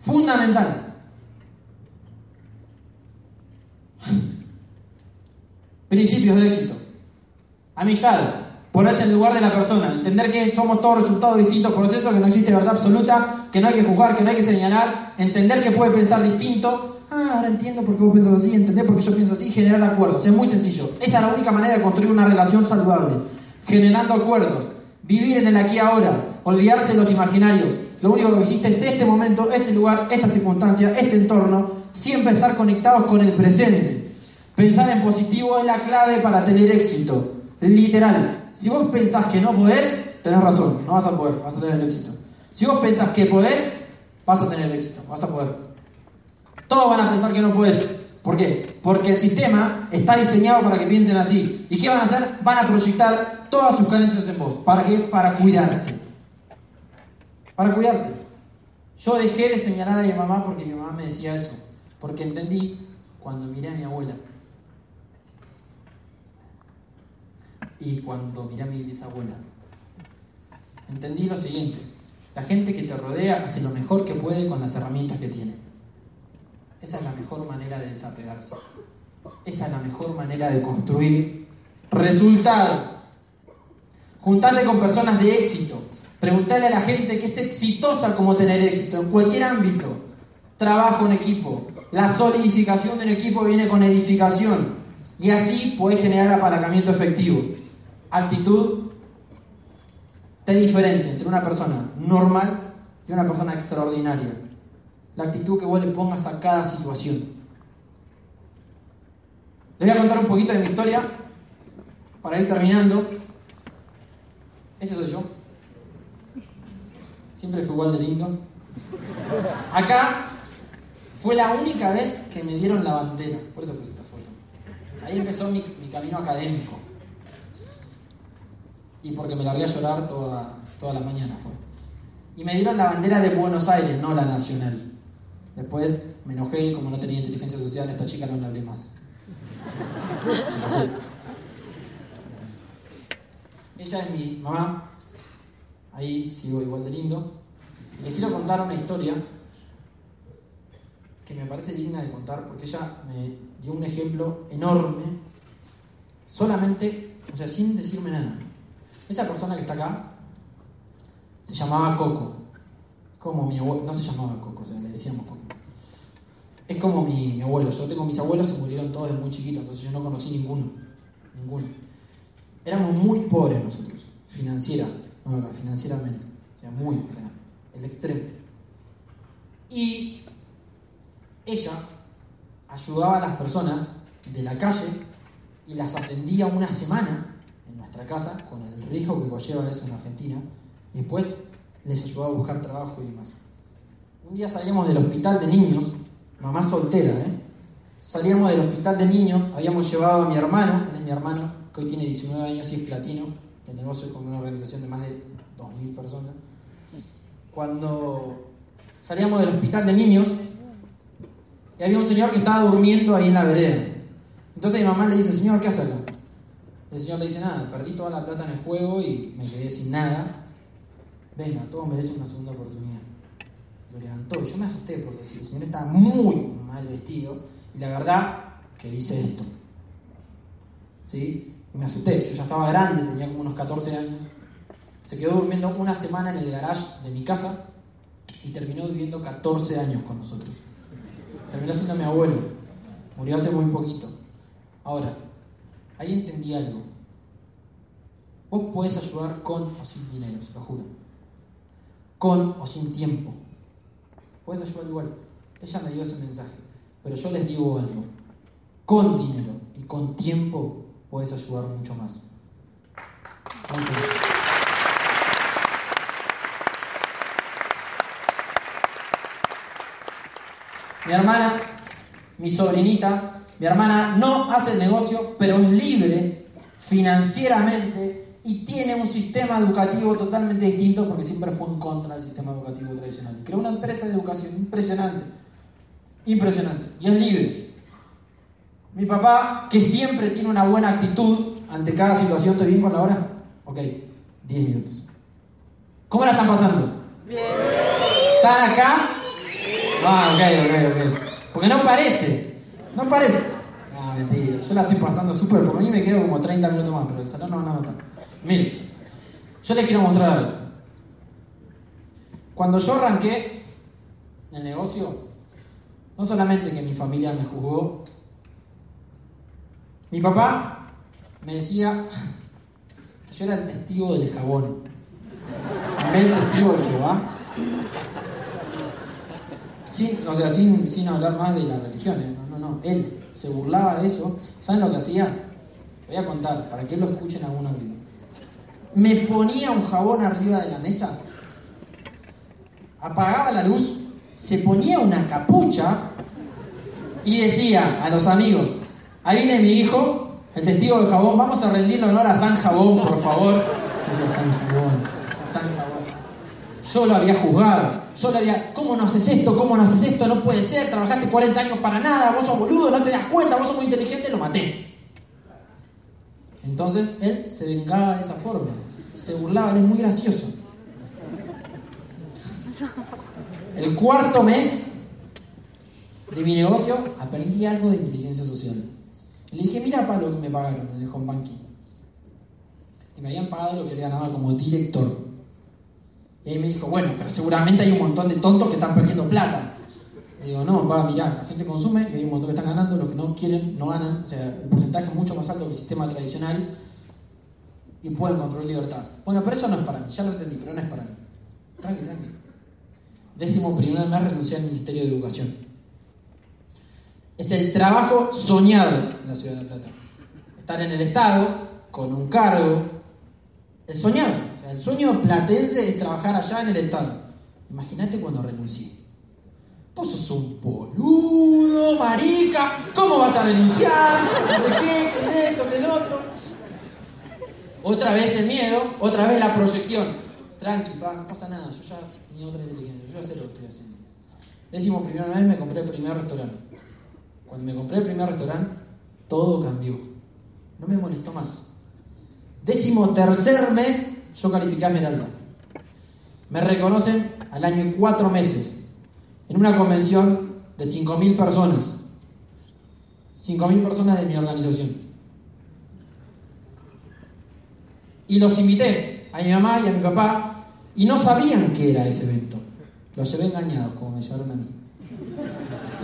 Fundamental. Principios de éxito. Amistad. Ponerse en lugar de la persona. Entender que somos todos resultados de distintos procesos, que no existe verdad absoluta, que no hay que juzgar, que no hay que señalar. Entender que puede pensar distinto. Ah, ahora entiendo por qué vos pensás así, entender por qué yo pienso así, generar acuerdos. Es muy sencillo. Esa es la única manera de construir una relación saludable. Generando acuerdos. Vivir en el aquí y ahora. Olvidarse de los imaginarios. Lo único que existe es este momento, este lugar, esta circunstancia, este entorno. Siempre estar conectados con el presente. Pensar en positivo es la clave para tener éxito. Literal. Si vos pensás que no podés, tenés razón, no vas a poder, vas a tener éxito. Si vos pensás que podés, vas a tener el éxito, vas a poder. Todos van a pensar que no podés. ¿Por qué? Porque el sistema está diseñado para que piensen así. ¿Y qué van a hacer? Van a proyectar todas sus carencias en vos. ¿Para qué? Para cuidarte. Para cuidarte. Yo dejé de señalar a mi mamá porque mi mamá me decía eso. Porque entendí cuando miré a mi abuela. Y cuando miré a mi bisabuela. Entendí lo siguiente. La gente que te rodea hace lo mejor que puede con las herramientas que tiene. Esa es la mejor manera de desapegarse. Esa es la mejor manera de construir resultado. Juntate con personas de éxito. Preguntarle a la gente que es exitosa como tener éxito en cualquier ámbito. Trabajo en equipo. La solidificación de un equipo viene con edificación. Y así puedes generar apalancamiento efectivo. Actitud te diferencia entre una persona normal y una persona extraordinaria. La actitud que vos le pongas a cada situación. Les voy a contar un poquito de mi historia para ir terminando. Este soy yo. Siempre fue igual de lindo. Acá fue la única vez que me dieron la bandera. Por eso puse esta foto. Ahí empezó mi, mi camino académico. Y porque me largué a llorar toda, toda la mañana fue. Y me dieron la bandera de Buenos Aires, no la nacional. Después me enojé y como no tenía inteligencia social, a esta chica no le hablé más. Ella es mi mamá. Ahí sigo igual de lindo. Les quiero contar una historia que me parece digna de contar porque ella me dio un ejemplo enorme, solamente, o sea, sin decirme nada. Esa persona que está acá se llamaba Coco. Como mi abuelo, no se llamaba Coco, o le decíamos Coco. Es como mi, mi abuelo. Yo tengo mis abuelos, se murieron todos de muy chiquitos, entonces yo no conocí ninguno. Ninguno. Éramos muy pobres nosotros, financiera, no, financieramente. O sea, muy, el extremo. Y ella ayudaba a las personas de la calle y las atendía una semana en nuestra casa, con el riesgo que conlleva eso en Argentina, y después les ayudaba a buscar trabajo y demás. Un día salíamos del hospital de niños, mamá soltera, ¿eh? Salíamos del hospital de niños, habíamos llevado a mi hermano, es mi hermano, que hoy tiene 19 años y es platino, el negocio con una organización de más de 2.000 personas. Cuando salíamos del hospital de niños, y había un señor que estaba durmiendo ahí en la vereda. Entonces mi mamá le dice, señor, ¿qué hace acá? El señor le dice, nada, perdí toda la plata en el juego y me quedé sin nada. Venga, todos merecen una segunda oportunidad. Lo levantó yo me asusté porque el señor estaba muy mal vestido y la verdad que dice esto. ¿Sí? Y me asusté, yo ya estaba grande, tenía como unos 14 años. Se quedó durmiendo una semana en el garage de mi casa y terminó viviendo 14 años con nosotros. Terminó siendo mi abuelo. Murió hace muy poquito. Ahora, ahí entendí algo. Vos podés ayudar con o sin dinero, se lo juro. Con o sin tiempo. Podés ayudar igual. Ella me dio ese mensaje. Pero yo les digo algo. Con dinero y con tiempo puedes ayudar mucho más. Entonces, mi hermana, mi sobrinita, mi hermana no hace el negocio, pero es libre financieramente y tiene un sistema educativo totalmente distinto porque siempre fue en contra del sistema educativo tradicional. Creó una empresa de educación impresionante, impresionante, y es libre. Mi papá, que siempre tiene una buena actitud ante cada situación, ¿estoy bien con la hora? Ok, 10 minutos. ¿Cómo la están pasando? Bien. ¿Están acá? Ah, ok, ok, ok. Porque no parece, no parece. Ah, mentira, yo la estoy pasando súper, porque a mí me quedo como 30 minutos más, pero el salón no, no, no. Miren, yo les quiero mostrar algo. Cuando yo arranqué el negocio, no solamente que mi familia me juzgó, mi papá me decía que yo era el testigo del jabón, del testigo de Jehová. Sin, o sea, sin, sin hablar más de las religiones, no, no. Él se burlaba de eso. ¿Saben lo que hacía? Voy a contar para que lo escuchen algunos me ponía un jabón arriba de la mesa, apagaba la luz, se ponía una capucha y decía a los amigos, ahí viene mi hijo, el testigo de jabón, vamos a rendirle honor a San Jabón, por favor. Decía San Jabón, San Jabón. Yo lo había juzgado, yo le había, ¿cómo no haces esto? ¿Cómo no haces esto? No puede ser, trabajaste 40 años para nada, vos sos boludo, no te das cuenta, vos sos muy inteligente, lo maté. Entonces él se vengaba de esa forma, se burlaba, él es muy gracioso. El cuarto mes de mi negocio aprendí algo de inteligencia social. Le dije, mira para lo que me pagaron en el home banking. Y me habían pagado lo que le ganaba como director. Y ahí me dijo, bueno, pero seguramente hay un montón de tontos que están perdiendo plata. Le digo, no, va, mirá, la gente consume y hay un montón que están ganando, los que no quieren no ganan. O sea, el porcentaje es mucho más alto que el sistema tradicional y pueden controlar libertad. Bueno, pero eso no es para mí, ya lo entendí, pero no es para mí. Tranqui, tranqui. Décimo primer mes renuncié al Ministerio de Educación. Es el trabajo soñado en la ciudad de La Plata. Estar en el Estado, con un cargo, el soñado. El sueño platense es trabajar allá en el Estado. Imagínate cuando renuncié. Vos sos un boludo, marica. ¿Cómo vas a renunciar? No sé qué, que esto, que el otro. Otra vez el miedo, otra vez la proyección. Tranqui, no pasa nada. Yo ya tenía otra inteligencia. Yo ya sé lo que estoy haciendo. Décimo primera vez me compré el primer restaurante. Cuando me compré el primer restaurante, todo cambió. No me molestó más. Décimo tercer mes, yo califiqué a Esmeralda. Me reconocen al año y cuatro meses, en una convención de 5.000 personas. 5.000 personas de mi organización. Y los invité a mi mamá y a mi papá y no sabían qué era ese evento. Los llevé engañados, como me llevaron a mí.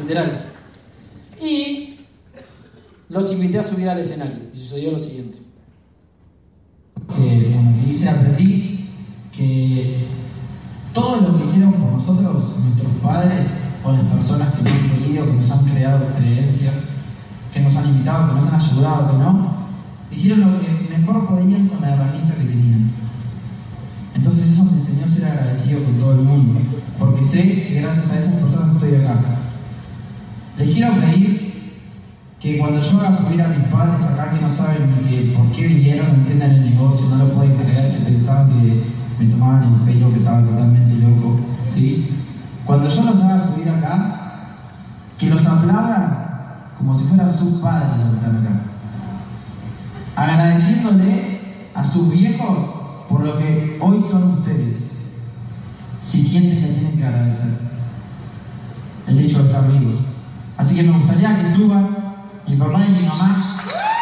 Literal. Y los invité a subir al escenario. Y sucedió lo siguiente. Eh, bueno, que hice, aprendí que todo lo que hicieron por nosotros, nuestros padres o las personas que nos han querido, que nos han creado creencias, que nos han invitado, que nos han ayudado, que no, hicieron lo que mejor podían con la herramienta que tenían. Entonces eso me enseñó a ser agradecido con todo el mundo, porque sé que gracias a esas personas estoy acá. Les quiero pedir que cuando yo haga subir a mis padres acá que no saben por qué vinieron, no entiendan el negocio, no lo pueden creer, se pensaban que me tomaban el pelo, que estaba totalmente loco, ¿sí? Cuando yo los haga subir acá, que los aplaudan como si fueran sus padres los que están acá. Agradeciéndole a sus viejos por lo que hoy son ustedes. Si sienten que tienen que agradecer el hecho de estar vivos. Así que me gustaría que suban mi papá y mi mamá.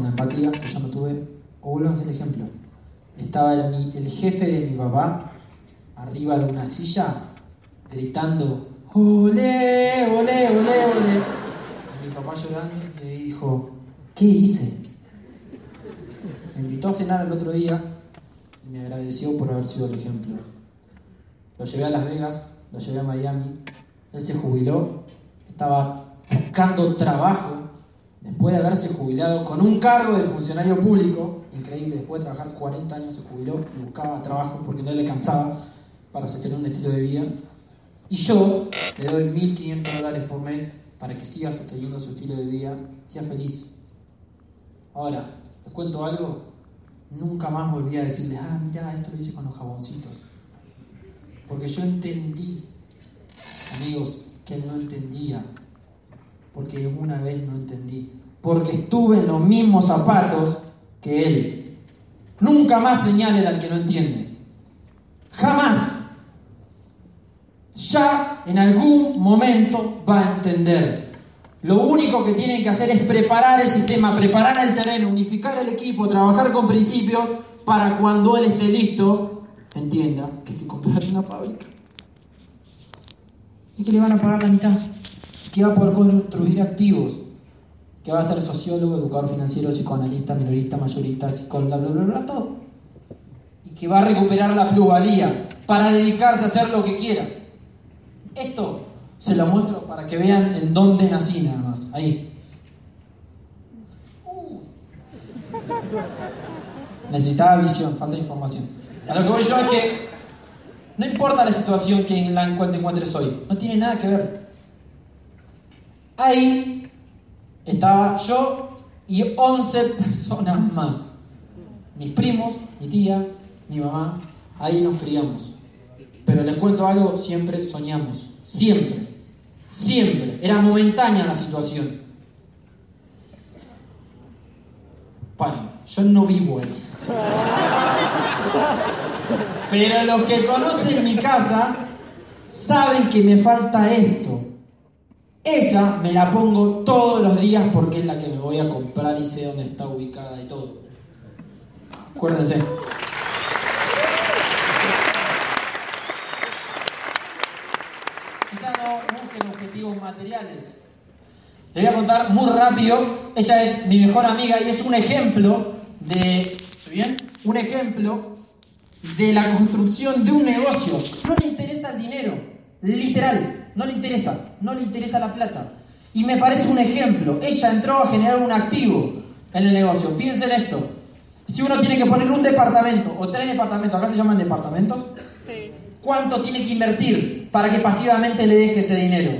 Con empatía, que yo no tuve. O vuelvo a hacer el ejemplo. Estaba el, jefe de mi papá arriba de una silla gritando, ¡Olé, olé, olé, olé! Y mi papá llorando y dijo, ¿qué hice? Me invitó a cenar el otro día y me agradeció por haber sido el ejemplo. Lo llevé a Las Vegas, lo llevé a Miami, él se jubiló, estaba buscando trabajo después de haberse jubilado con un cargo de funcionario público, increíble, después de trabajar 40 años se jubiló y buscaba trabajo porque no le cansaba para sostener un estilo de vida. Y yo le doy 1.500 dólares por mes para que siga sosteniendo su estilo de vida, sea feliz. Ahora, les cuento algo, nunca más volví a decirle, ah, mira, esto lo hice con los jaboncitos. Porque yo entendí, amigos, que él no entendía. Porque una vez no entendí. Porque estuve en los mismos zapatos que él. Nunca más señalen al que no entiende. Jamás. Ya en algún momento va a entender. Lo único que tienen que hacer es preparar el sistema, preparar el terreno, unificar el equipo, trabajar con principios para cuando él esté listo, entienda que hay que comprar una fábrica. Y que le van a pagar la mitad. Que va a poder construir activos. Que va a ser sociólogo, educador financiero, psicoanalista, minorista, mayorista, psicólogo, bla, bla, bla, todo. Y que va a recuperar la plusvalía para dedicarse a hacer lo que quiera. Esto se lo muestro para que vean en dónde nací nada más. Ahí. Uh. Necesitaba visión, falta información. A lo que voy yo es que no importa la situación que en la cual te encuentres hoy, no tiene nada que ver. Ahí estaba yo y 11 personas más. Mis primos, mi tía, mi mamá, ahí nos criamos. Pero les cuento algo, siempre soñamos. Siempre. Siempre. Era momentánea la situación. Paren, yo no vivo ahí. Pero los que conocen mi casa saben que me falta esto. Esa me la pongo todos los días porque es la que me voy a comprar y sé dónde está ubicada y todo. Acuérdense. Quizá no busquen objetivos materiales. Les voy a contar muy rápido. Ella es mi mejor amiga y es un ejemplo de. ¿Bien? Un ejemplo de la construcción de un negocio. No le interesa el dinero, literal, no le interesa, no le interesa la plata. Y me parece un ejemplo. Ella entró a generar un activo en el negocio. Piensen esto. Si uno tiene que poner un departamento o tres departamentos, acá se llaman departamentos, Sí. ¿cuánto tiene que invertir para que pasivamente le deje ese dinero?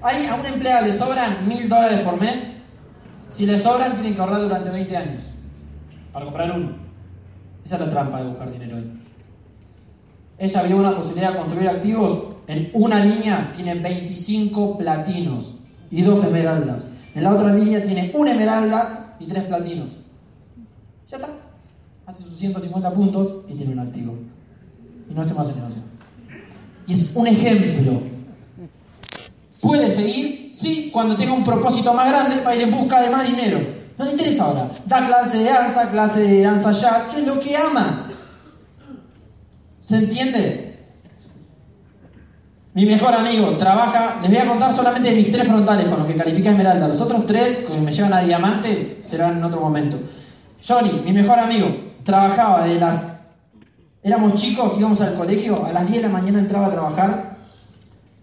Ahí a un empleado le sobran mil dólares por mes. Si le sobran, tienen que ahorrar durante 20 años para comprar uno. Esa es la trampa de buscar dinero hoy. Ella vio una posibilidad de construir activos. En una línea tiene 25 platinos y dos esmeraldas. En la otra línea tiene una esmeralda y tres platinos. Ya está. Hace sus 150 puntos y tiene un activo. Y no hace más el negocio. Y es un ejemplo. Puede seguir, sí, cuando tenga un propósito más grande para ir en busca de más dinero. No le interesa ahora. Da clase de danza, clase de danza jazz, que es lo que ama. ¿Se entiende? Mi mejor amigo trabaja, les voy a contar solamente mis tres frontales con los que califica Esmeralda. Los otros tres que me llevan a Diamante serán en otro momento. Johnny, mi mejor amigo, trabajaba de las... Éramos chicos, íbamos al colegio, a las 10 de la mañana entraba a trabajar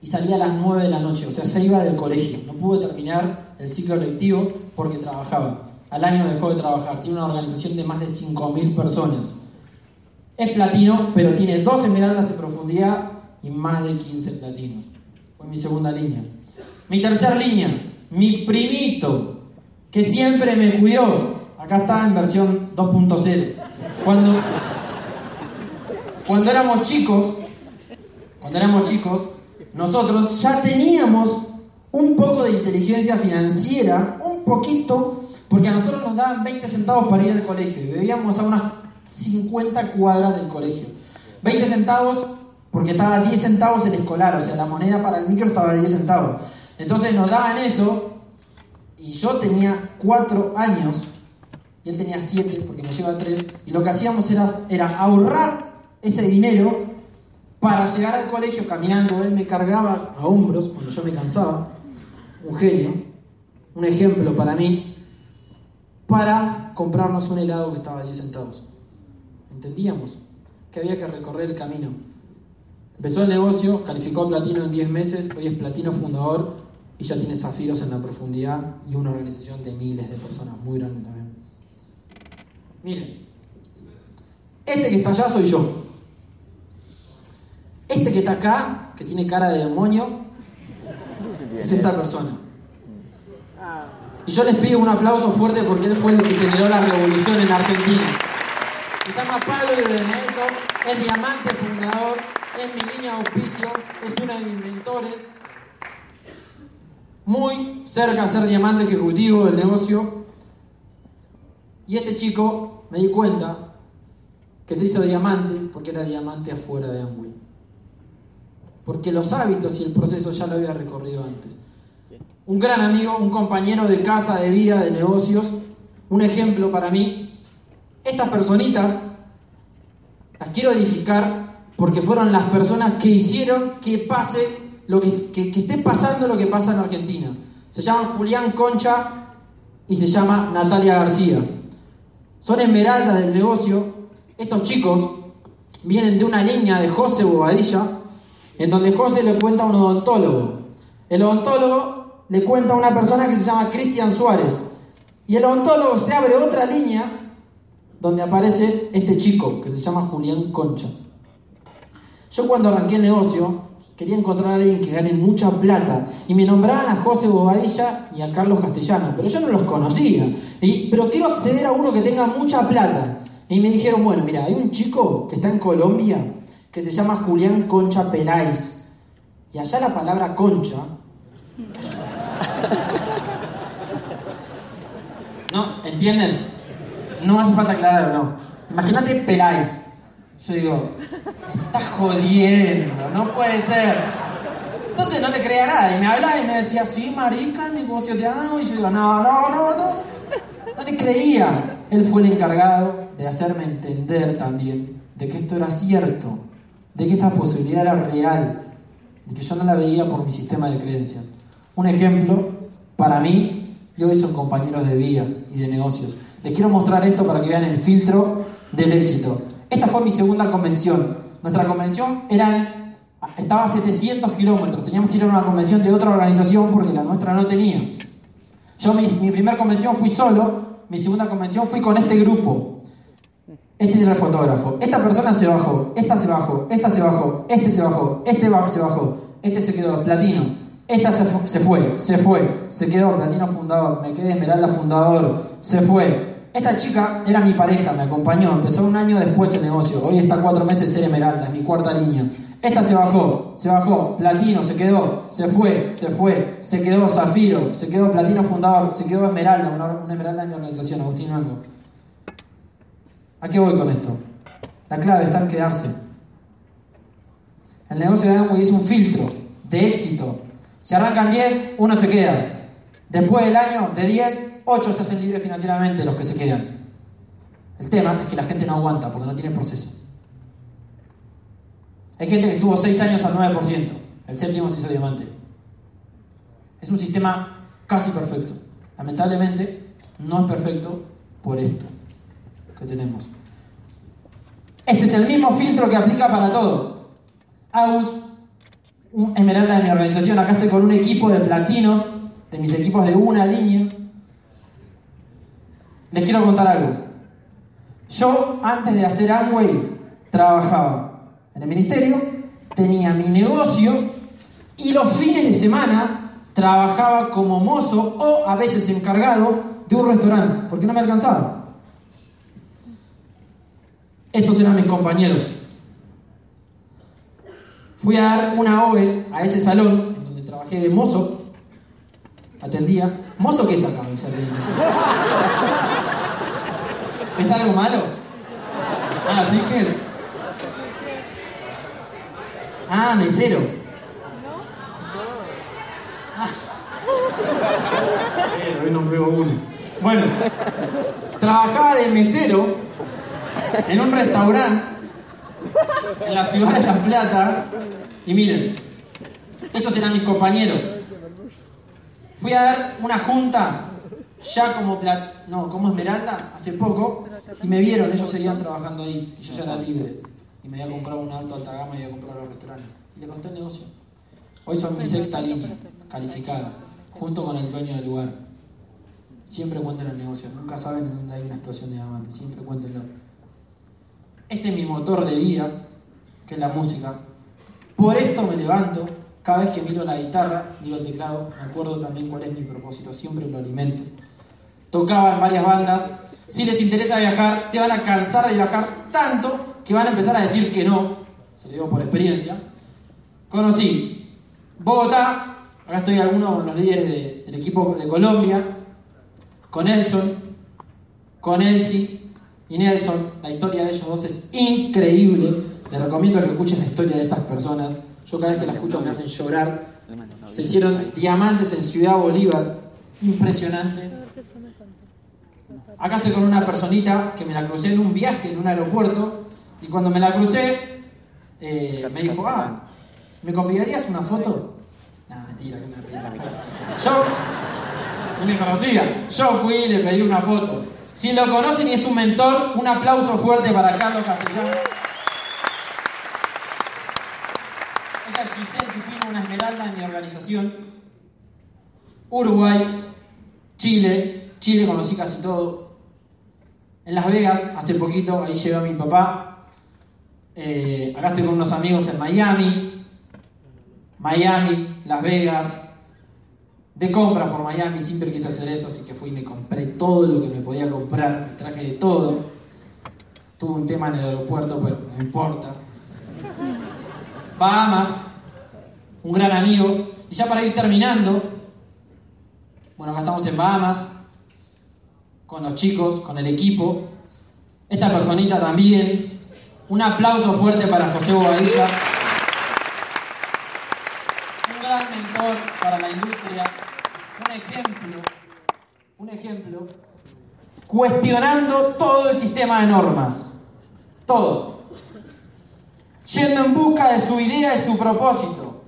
y salía a las 9 de la noche, o sea, se iba del colegio. No pudo terminar el ciclo lectivo porque trabajaba. Al año dejó de trabajar. Tiene una organización de más de 5.000 personas. Es platino, pero tiene dos esmeraldas en profundidad y más de 15 platinos. Fue mi segunda línea. Mi tercera línea, mi primito, que siempre me cuidó. Acá está en versión 2.0. Cuando, cuando éramos chicos, cuando éramos chicos, nosotros ya teníamos un poco de inteligencia financiera, un poquito, porque a nosotros nos daban 20 centavos para ir al colegio y vivíamos a unas 50 cuadras del colegio. 20 centavos porque estaba a 10 centavos el escolar, o sea, la moneda para el micro estaba a 10 centavos. Entonces nos daban eso, y yo tenía 4 años, y él tenía 7, porque me lleva 3, y lo que hacíamos era, ahorrar ese dinero para llegar al colegio caminando. Él me cargaba a hombros cuando yo me cansaba, un genio, un ejemplo para mí, para comprarnos un helado que estaba a 10 centavos. ¿Entendíamos? Que había que recorrer el camino. Empezó el negocio, calificó a platino en 10 meses, hoy es platino fundador y ya tiene zafiros en la profundidad y una organización de miles de personas, muy grande también. Miren, ese que está allá soy yo. Este que está acá, que tiene cara de demonio, es esta persona. Y yo les pido un aplauso fuerte porque él fue el que generó la revolución en Argentina. Se llama Pablo de Benedetto, es diamante fundador, es mi línea de auspicio, es uno de mis mentores. Muy cerca a ser diamante ejecutivo del negocio. Y este chico, me di cuenta, que se hizo diamante porque era diamante afuera de Amway. Porque los hábitos y el proceso ya lo había recorrido antes. Un gran amigo, un compañero de casa, de vida, de negocios, un ejemplo para mí. Estas personitas las quiero edificar porque fueron las personas que hicieron que pase lo que, esté pasando lo que pasa en Argentina. Se llaman Julián Concha y se llama Natalia García. Son esmeraldas del negocio. Estos chicos vienen de una línea de José Bobadilla, en donde José le cuenta a un odontólogo. El odontólogo le cuenta a una persona que se llama Cristian Suárez. Y el odontólogo se abre otra línea donde aparece este chico que se llama Julián Concha. Yo cuando arranqué el negocio quería encontrar a alguien que gane mucha plata y me nombraban a José Bobadilla y a Carlos Castellano, pero yo no los conocía. Y, pero quiero acceder a uno que tenga mucha plata. Y me dijeron, bueno, mira, hay un chico que está en Colombia que se llama Julián Concha Peláez. Y allá la palabra concha ¿No? ¿Entienden? No hace falta aclararlo, no. Imagínate Peláez. Yo digo, estás jodiendo, no puede ser. Entonces no le creía nada. Y me hablaba y me decía, sí, marica, negocio te amo. Y yo digo, no, no, no, no. No le creía. Él fue el encargado de hacerme entender también de que esto era cierto, de que esta posibilidad era real, de que yo no la veía por mi sistema de creencias. Un ejemplo, para mí, y hoy son compañeros de vida y de negocios. Les quiero mostrar esto para que vean el filtro del éxito. Esta fue mi segunda convención. Nuestra convención eran, estaba a 700 kilómetros. Teníamos que ir a una convención de otra organización porque la nuestra no tenía. Yo mi, mi primera convención fui solo, mi segunda convención fui con este grupo. Este era el fotógrafo. Esta persona se bajó, esta se bajó, esta se bajó, este se bajó, este se bajó, este se quedó platino. Esta se, fu se fue, se fue, se quedó platino fundador, me quedé esmeralda fundador, se fue. Esta chica era mi pareja, me acompañó, empezó un año después el negocio. Hoy está cuatro meses ser esmeralda, es mi cuarta línea. Esta se bajó, se bajó, platino, se quedó, se fue, se fue, se quedó zafiro, se quedó platino fundador, se quedó esmeralda, una, una esmeralda de mi organización, Agustín Mango. ¿A qué voy con esto? La clave está en quedarse. El negocio de Amway es un filtro de éxito. Si arrancan 10, uno se queda. Después del año de 10, 8 se hacen libres financieramente los que se quedan. El tema es que la gente no aguanta porque no tiene proceso. Hay gente que estuvo 6 años al 9%. El séptimo se hizo diamante. Es un sistema casi perfecto. Lamentablemente, no es perfecto por esto que tenemos. Este es el mismo filtro que aplica para todo. Agus, un esmeralda de mi organización, acá estoy con un equipo de platinos, de mis equipos de una línea. Les quiero contar algo. Yo, antes de hacer Amway, trabajaba en el ministerio, tenía mi negocio y los fines de semana trabajaba como mozo o a veces encargado de un restaurante, porque no me alcanzaba. Estos eran mis compañeros. Fui a dar una OVE a ese salón en donde trabajé de mozo. Atendía. ¿Mozo qué es acá? ¿Es algo malo? Ah, ¿sí? ¿Qué es? Ah, mesero. Ah. Eh, hoy no pego uno. Bueno, trabajaba de mesero en un restaurante en la ciudad de La Plata. Y miren, ellos eran mis compañeros. Fui a dar una junta ya como plat no, como Esmeralda hace poco y me vieron, ellos seguían trabajando ahí y yo ya era libre. Y me había comprado un alto alta gama y había comprado los restaurantes. Y le conté el negocio. Hoy son mi sexta línea, calificada, junto con el dueño del lugar. Siempre cuenten el negocio, nunca saben en dónde hay una explosión de diamantes, siempre cuéntenlo. Este es mi motor de vida, que es la música. Por esto me levanto, cada vez que miro la guitarra, miro el teclado, me acuerdo también cuál es mi propósito, siempre lo alimento. Tocaba en varias bandas, si les interesa viajar, se van a cansar de viajar tanto que van a empezar a decir que no, se lo digo por experiencia. Conocí Bogotá, acá estoy alguno con los líderes de- del equipo de Colombia, con Nelson, con Elsie y Nelson. La historia de ellos dos es increíble. Les recomiendo que escuchen la historia de estas personas. Yo cada vez que la escucho me hacen llorar. Se hicieron diamantes en Ciudad Bolívar. Impresionante. Acá estoy con una personita que me la crucé en un viaje, en un aeropuerto. Y cuando me la crucé, eh, me dijo, ah, ¿me convidarías una foto? No, mentira, que me pedí una foto. Yo no me conocía. Yo fui y le pedí una foto. Si lo conocen y es un mentor, un aplauso fuerte para Carlos Castellano. Ella es Giselle Pipino, una esmeralda en mi organización. Uruguay, Chile, Chile conocí casi todo. En Las Vegas, hace poquito, ahí llegó mi papá. Eh, acá estoy con unos amigos en Miami. Miami, Las Vegas, de compras por Miami, siempre quise hacer eso, así que fui y me compré todo lo que me podía comprar, me traje de todo. Tuve un tema en el aeropuerto, pero no importa. Bahamas, un gran amigo. Y ya para ir terminando, bueno, acá estamos en Bahamas, con los chicos, con el equipo. Esta personita también. Un aplauso fuerte para José Bobadilla. Un gran mentor para la industria. Un ejemplo. Un ejemplo. Cuestionando todo el sistema de normas. Todo. Yendo en busca de su idea y su propósito.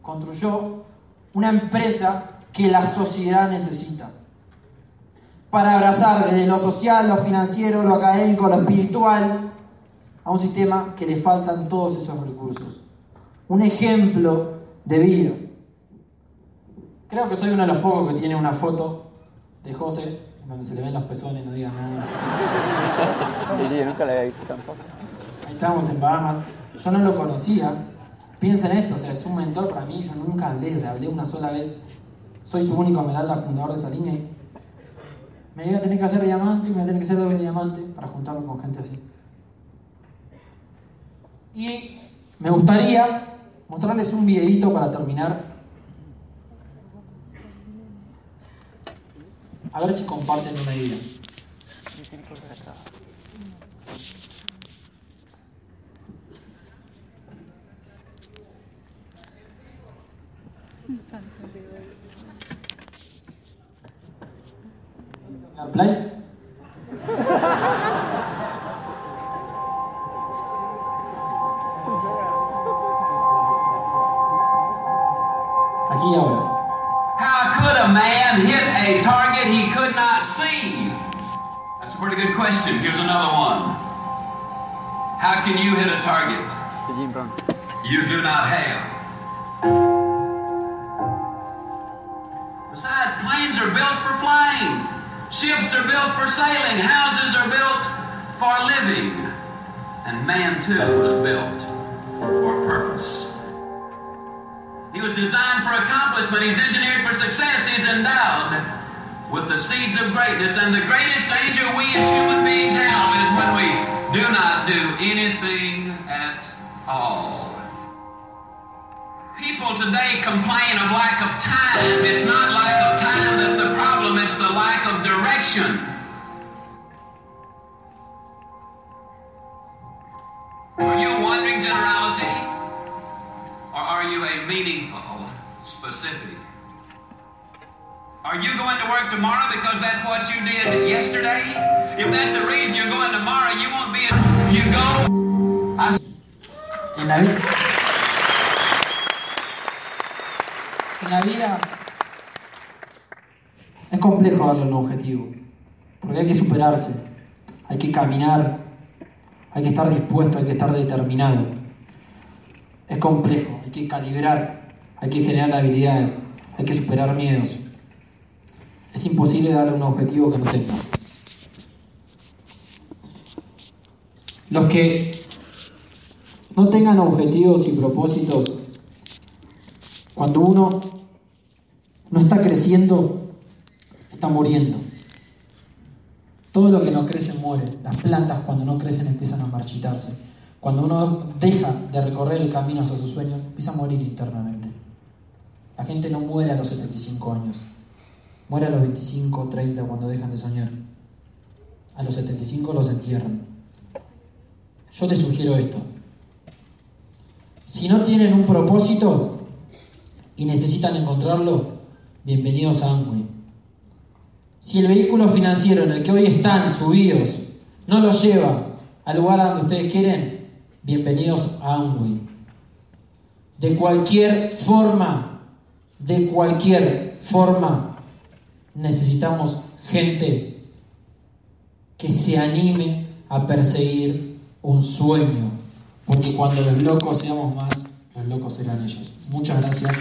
Construyó una empresa que la sociedad necesita. Para abrazar desde lo social, lo financiero, lo académico, lo espiritual, a un sistema que le faltan todos esos recursos. Un ejemplo de vida. Creo que soy uno de los pocos que tiene una foto de José, donde se le ven los pezones, no digan nada. Sí, yo nunca la había visto tampoco. Ahí estábamos en Bahamas. Yo no lo conocía. Piensen esto, o sea, es un mentor para mí. Yo nunca hablé, o sea, hablé una sola vez. Soy su único Esmeralda, fundador de esa línea. y Me voy a tener que hacer diamante y me voy a tener que hacer doble diamante para juntarme con gente así. Y me gustaría mostrarles un videito para terminar. A ver si comparten una idea. Aquí ahora. How could a man hit a target he could not see? That's a pretty good question. Here's another one. How can you hit a target And the greatest danger we as human beings have is when we do not do anything at all. People today complain of lack of time. It's not lack of time that's the problem, it's the lack of direction. Are you a wandering generality? Or are you a meaningful specific? Are you going to work tomorrow because that's what you did yesterday? If that's the reason you're going tomorrow, you won't be. You go. I En la, vi- en la vida es complejo darle un objetivo, porque hay que superarse, hay que caminar, hay que estar dispuesto, hay que estar determinado. Es complejo, hay que calibrar, hay que generar habilidades, hay que superar miedos. Es imposible darle un objetivo que no tengas. Los que no tengan objetivos y propósitos, cuando uno no está creciendo, está muriendo. Todo lo que no crece muere. Las plantas cuando no crecen empiezan a marchitarse. Cuando uno deja de recorrer el camino hacia sus sueños, empieza a morir internamente. La gente no muere a los 75 años. Muere a los 25, 30 cuando dejan de soñar. A los 75 los entierran. Yo les sugiero esto. Si no tienen un propósito y necesitan encontrarlo, bienvenidos a Amway. Si el vehículo financiero en el que hoy están subidos no los lleva al lugar a donde ustedes quieren, bienvenidos a Amway. De cualquier forma, de cualquier forma, necesitamos gente que se anime a perseguir un sueño, porque cuando los locos seamos más, los locos serán ellos. Muchas gracias.